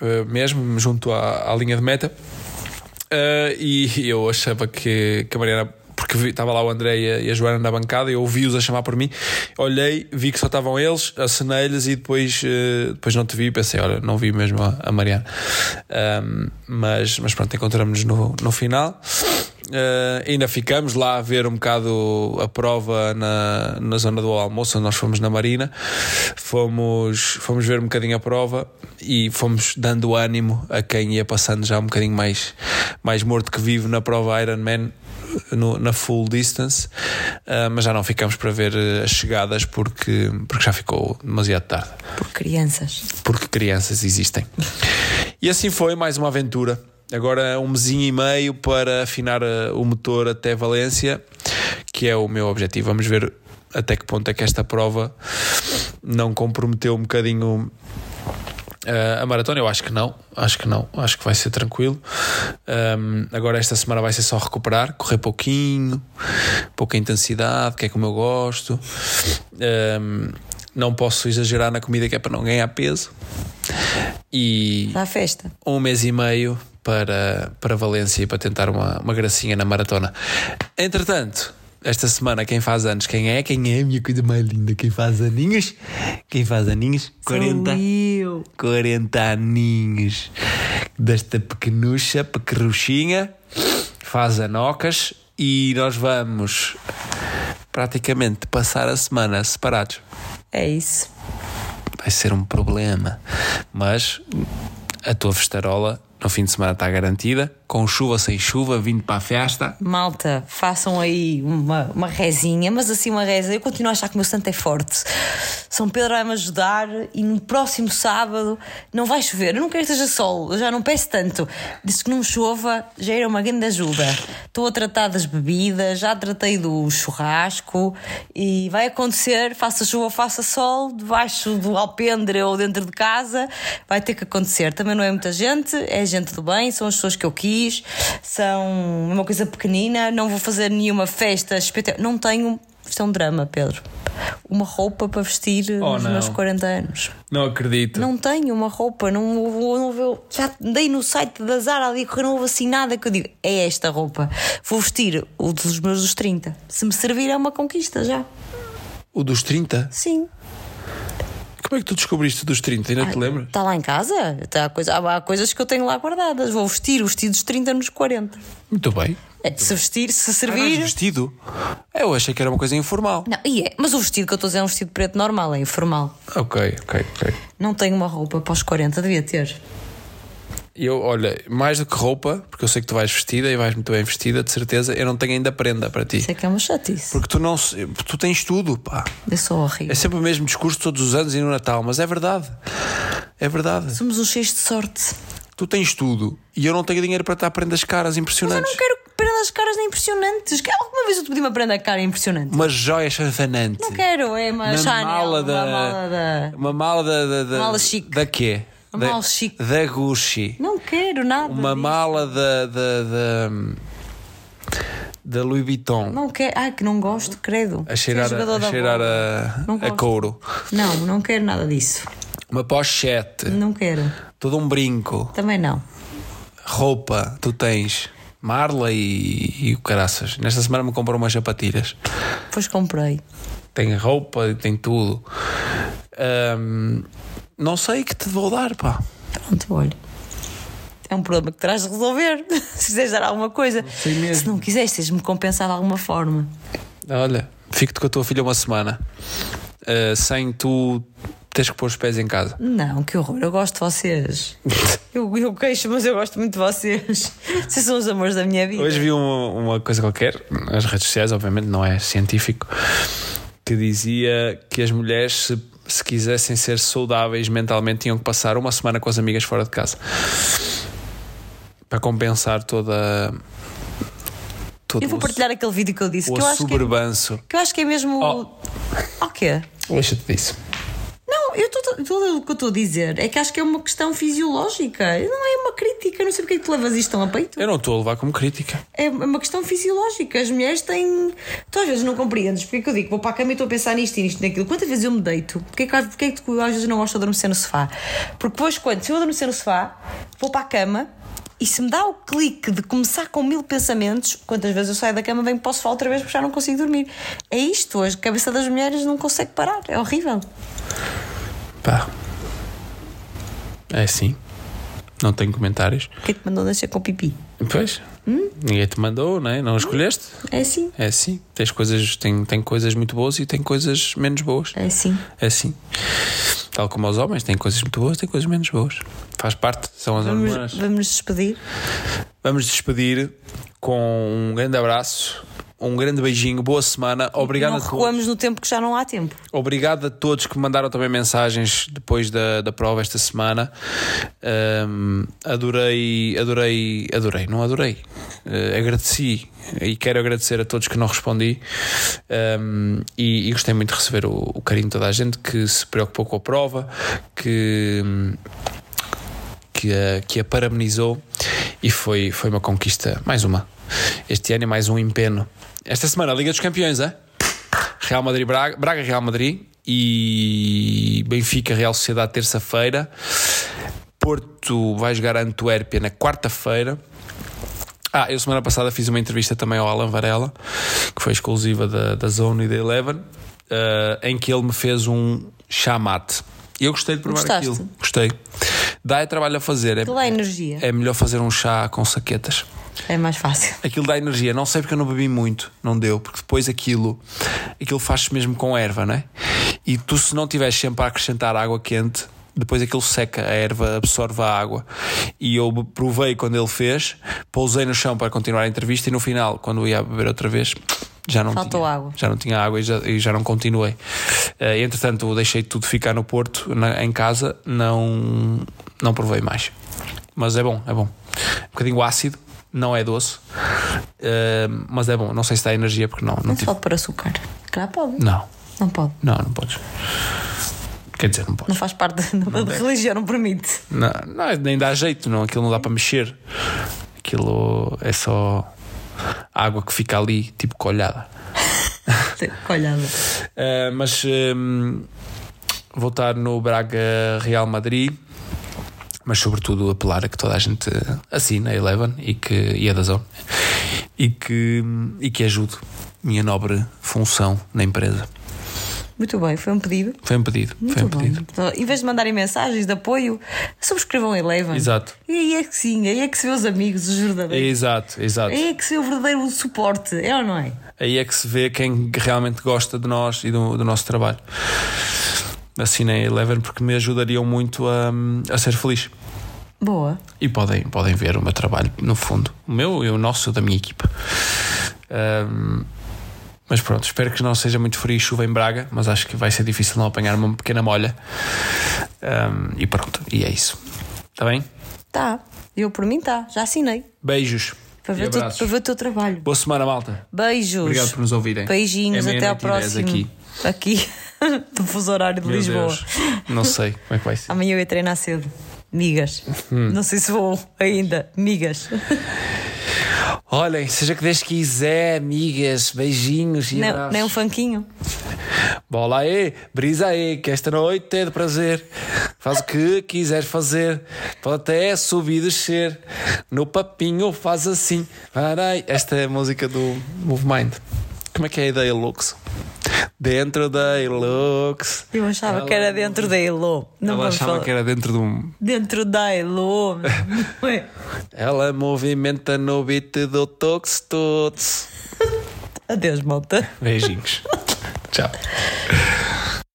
uh, mesmo junto à, à linha de meta. Uh, e eu achava que, que a Mariana porque estava lá o André e a, Joana na bancada, eu ouvi-os a chamar por mim, olhei, vi que só estavam eles, acenei-lhes e depois, eh, depois não te vi e pensei, olha, não vi mesmo a, Mariana. Ahm, mas, mas pronto, encontramos-nos no, no final. Eh, ainda ficamos lá a ver um bocado a prova na, na zona do almoço, nós fomos na Marina. Fomos, fomos ver um bocadinho a prova e fomos dando ânimo a quem ia passando já um bocadinho mais, mais morto que vive na prova Ironman no, na full distance, Ah, mas já não ficamos para ver eh, as chegadas porque, porque já ficou demasiado tarde. Por crianças. Porque crianças existem. E assim foi mais uma aventura. Agora um mesinho e meio para afinar eh, o motor até Valência, que é o meu objetivo. Vamos ver até que ponto é que esta prova não comprometeu um bocadinho Uh, a maratona eu acho que não, acho que não, acho que vai ser tranquilo. Um, agora esta semana vai ser só recuperar, correr pouquinho, pouca intensidade, que é como eu gosto. Um, não posso exagerar na comida que é para não ganhar peso. E Dá festa. um mês e meio para, para Valência para tentar uma, uma gracinha na maratona. Entretanto, esta semana quem faz anos, quem é? Quem é a minha coisa mais linda? Quem faz aninhos? Quem faz aninhos? 40. Sou eu. 40 aninhos desta pequenucha, pequerruchinha, faz anocas e nós vamos praticamente passar a semana separados. É isso. Vai ser um problema. Mas a tua festarola no fim de semana está garantida, com chuva sem chuva, vindo para a festa. Malta, façam aí uma, uma rezinha, mas assim uma reza. Eu continuo a achar que o meu santo é forte. São Pedro vai-me ajudar e no próximo sábado não vai chover. Eu não quero que esteja sol, eu já não peço tanto. Disse que não chova, já era uma grande ajuda. Estou a tratar das bebidas, já tratei do churrasco e vai acontecer, faça chuva, faça sol, debaixo do alpendre ou dentro de casa, vai ter que acontecer. Também não é muita gente, é gente do bem, são as pessoas que eu quis, são uma coisa pequenina, não vou fazer nenhuma festa espetacular. Não tenho. Isto é um drama, Pedro. Uma roupa para vestir Oh, nos não. meus 40 anos. Não acredito. Não tenho uma roupa, não vou, não vou. Já dei no site da Zara ali que não houve assim nada que eu digo. É esta roupa. Vou vestir o dos meus dos 30. Se me servir é uma conquista já. O dos 30? Sim. Como é que tu descobriste o dos 30? Ainda te lembras? Está lá em casa? Tá, há, coisa, há coisas que eu tenho lá guardadas. Vou vestir os vestidos 30 nos 40. Muito bem. É, se vestir, se Ah, vais servir. vestido? Eu achei que era uma coisa informal. Não, e é, mas o vestido que eu estou a dizer é um vestido preto normal, é informal. Ok, ok, ok. Não tenho uma roupa para os 40, devia ter. Eu, olha, mais do que roupa, porque eu sei que tu vais vestida e vais muito bem vestida, de certeza, eu não tenho ainda prenda para ti. Isso é que é uma chatice. Porque tu não tu tens tudo, pá. Eu sou horrível. É sempre o mesmo discurso todos os anos e no Natal, mas é verdade. É verdade. Somos uns cheios de sorte. Tu tens tudo e eu não tenho dinheiro para estar prendas caras Mas eu impressionantes. não quero prendas caras nem impressionantes. Alguma vez eu te pedi uma prenda cara impressionante? Uma joia chanfanante. Não quero, é uma, Uma Chanel, mala da. uma mala da. Uma mala da. da, da Mala chique. Da quê? Mala chique. Da Gucci. Não quero nada. Uma disso. mala da. da, da, da Louis Vuitton. Não quero. Ai, que não gosto, credo. A cheirar, a, cheirar a, a couro. Não, não quero nada disso. Uma pochete. Não quero. Todo um brinco. Também não. Roupa. Tu tens. Marla e, e o caraças. Nesta semana me comprou umas sapatilhas. Depois comprei. Tem roupa e tem tudo. Ahm, não sei que te vou dar, pá. Pronto, olha. É um problema que terás de resolver. [laughs] Se quiseres dar alguma coisa. Se não quiseres, tens-me compensar de alguma forma. Olha, fico-te com a tua filha uma semana. Ah, sem tu teres que pôr os pés em casa. Não, que horror. Eu gosto de vocês. [laughs] Eu, eu queixo, mas eu gosto muito de vocês. [laughs] Vocês são os amores da minha vida. Hoje vi uma, uma coisa qualquer, nas redes sociais, obviamente não é científico, que dizia que as mulheres, se, se quisessem ser saudáveis mentalmente, tinham que passar uma semana com as amigas fora de casa para compensar toda. todo Eu vou o- partilhar aquele vídeo que eu disse. o Que eu, acho que é, que eu acho que é mesmo. Oh. O quê? Deixa-te disso. Não, eu tudo o que eu estou a dizer é que acho que é uma questão fisiológica. Não é uma crítica. Não sei porque é que tu levas isto tão a peito. Eu não estou a levar como crítica. É uma questão fisiológica. As mulheres têm. Tu às vezes não compreendes porque é que eu digo, vou para a cama e estou a pensar nisto e nisto e naquilo. Quantas vezes eu me deito? Porque é que, porque é que tu às vezes não gosto de adormecer no sofá? Porque depois, quando se eu adormecer no sofá, vou para a cama e se me dá o clique de começar com mil pensamentos, quantas vezes eu saio da cama, venho para o sofá outra vez porque já não consigo dormir. É isto, a cabeça das mulheres não consegue parar. É horrível. Pá. É assim. Não tenho comentários. Quem te mandou nascer com pipi? Pois. Ninguém te mandou, não é? Não escolheste? É assim. É assim. Tens coisas, tem, tem coisas muito boas e tem coisas menos boas. É assim. É assim. Tal como os homens, têm coisas muito boas, têm coisas menos boas. Faz parte, são as Vamos, hormonas. vamos nos despedir. Vamos despedir com um grande abraço, um grande beijinho, boa semana. Obrigado não a todos. recuamos no tempo que já não há tempo. Obrigado a todos que me mandaram também mensagens depois da, da prova esta semana. Ahm, adorei, adorei, adorei, não adorei. Eh, agradeci e quero agradecer a todos que não respondi. Ahm, e, e gostei muito de receber o, o carinho de toda a gente que se preocupou com a prova, que. Que a, que a parabenizou e foi, foi uma conquista, mais uma. Este ano é mais um empenho. Esta semana, a Liga dos Campeões, é? Real Madrid Braga, Braga Real Madrid e Benfica Real Sociedade terça-feira. Porto vai jogar a Antuérpia na quarta-feira. Ah, eu semana passada fiz uma entrevista também ao Alan Varela, que foi exclusiva da, da Zone e da Eleven, eh, em que ele me fez um chamate. E eu gostei de provar Gostaste? aquilo. Gostei. Dá é trabalho a fazer. É, é energia. é melhor fazer um chá com saquetas. É mais fácil. Aquilo dá energia. Não sei porque eu não bebi muito, não deu, porque depois aquilo, aquilo faz-se mesmo com erva, não é? E tu, se não tiveres sempre a acrescentar água quente, depois aquilo seca, a erva absorve a água. E eu provei quando ele fez, pousei no chão para continuar a entrevista e no final, quando eu ia beber outra vez, já não Faltou tinha água. Já não tinha água e já, e já não continuei. Eh, entretanto, eu deixei tudo ficar no Porto, na- em casa, não, não provei mais. Mas é bom, é bom. Um bocadinho ácido, não é doce, eh, mas é bom. Não sei se dá energia, porque não. Não, Não se tive- pode pôr açúcar. Claro, pode. não, Não pode. não, não podes. Quer dizer, não Não podes. faz parte da, da religião, não permite. Não, não, é- nem dá jeito, não. Aquilo não dá para mexer. Aquilo é só água que fica ali, tipo colhada. [laughs] Olhada. Uh, mas um, vou estar no Braga Real Madrid, mas sobretudo apelar a que toda a gente assine a Eleven e, que, e a da Zone e que, e que ajude minha nobre função na empresa. Muito bem, foi um pedido. Foi um pedido. Muito foi um bem. pedido. Então, em vez de mandarem mensagens de apoio, subscrevam a Eleven. Exato. E aí é que sim, aí é que se vê os amigos, os verdadeiros. Exato, exato. Aí é que se vê o verdadeiro suporte, é ou não é? Aí é que se vê quem realmente gosta de nós e do, do nosso trabalho. Assinei a Eleven porque me ajudariam muito a, a ser feliz. Boa. E podem, podem ver o meu trabalho, no fundo. O meu e o nosso, da minha equipa. Ahm, mas pronto, espero que não seja muito frio e chuva em Braga, mas acho que vai ser difícil não apanhar uma pequena molha. Ahm, e pronto, e é isso. Está bem? Tá. Eu por mim tá, já assinei. Beijos. Para ver, o teu, abraços. para ver o teu trabalho. Boa semana, malta. Beijos. Obrigado por nos ouvirem. Beijinhos, É até ao próximo. aqui. Aqui, [laughs] do fuso horário de Meu Lisboa. Deus. Não sei como é que vai ser. Amanhã eu ia treinar cedo. Migas. Hum. Não sei se vou ainda. Migas. Olhem, seja que Deus quiser, amigas, beijinhos e Nem, abraços. nem um fanquinho. Bola aí, brisa aí, que esta noite é de prazer. Faz o que quiseres fazer, pode até subir e descer. No papinho faz assim. Parai. Esta é a música do Move Mind. Como é que é a ideia, Lux? Dentro da Ilux. Eu achava que era dentro da Elo. Não Ela achava falar. que era dentro de um. Dentro da Elo. [laughs] É? Ela movimenta no beat do Tox Tots. Adeus, malta. Beijinhos. [laughs] Tchau.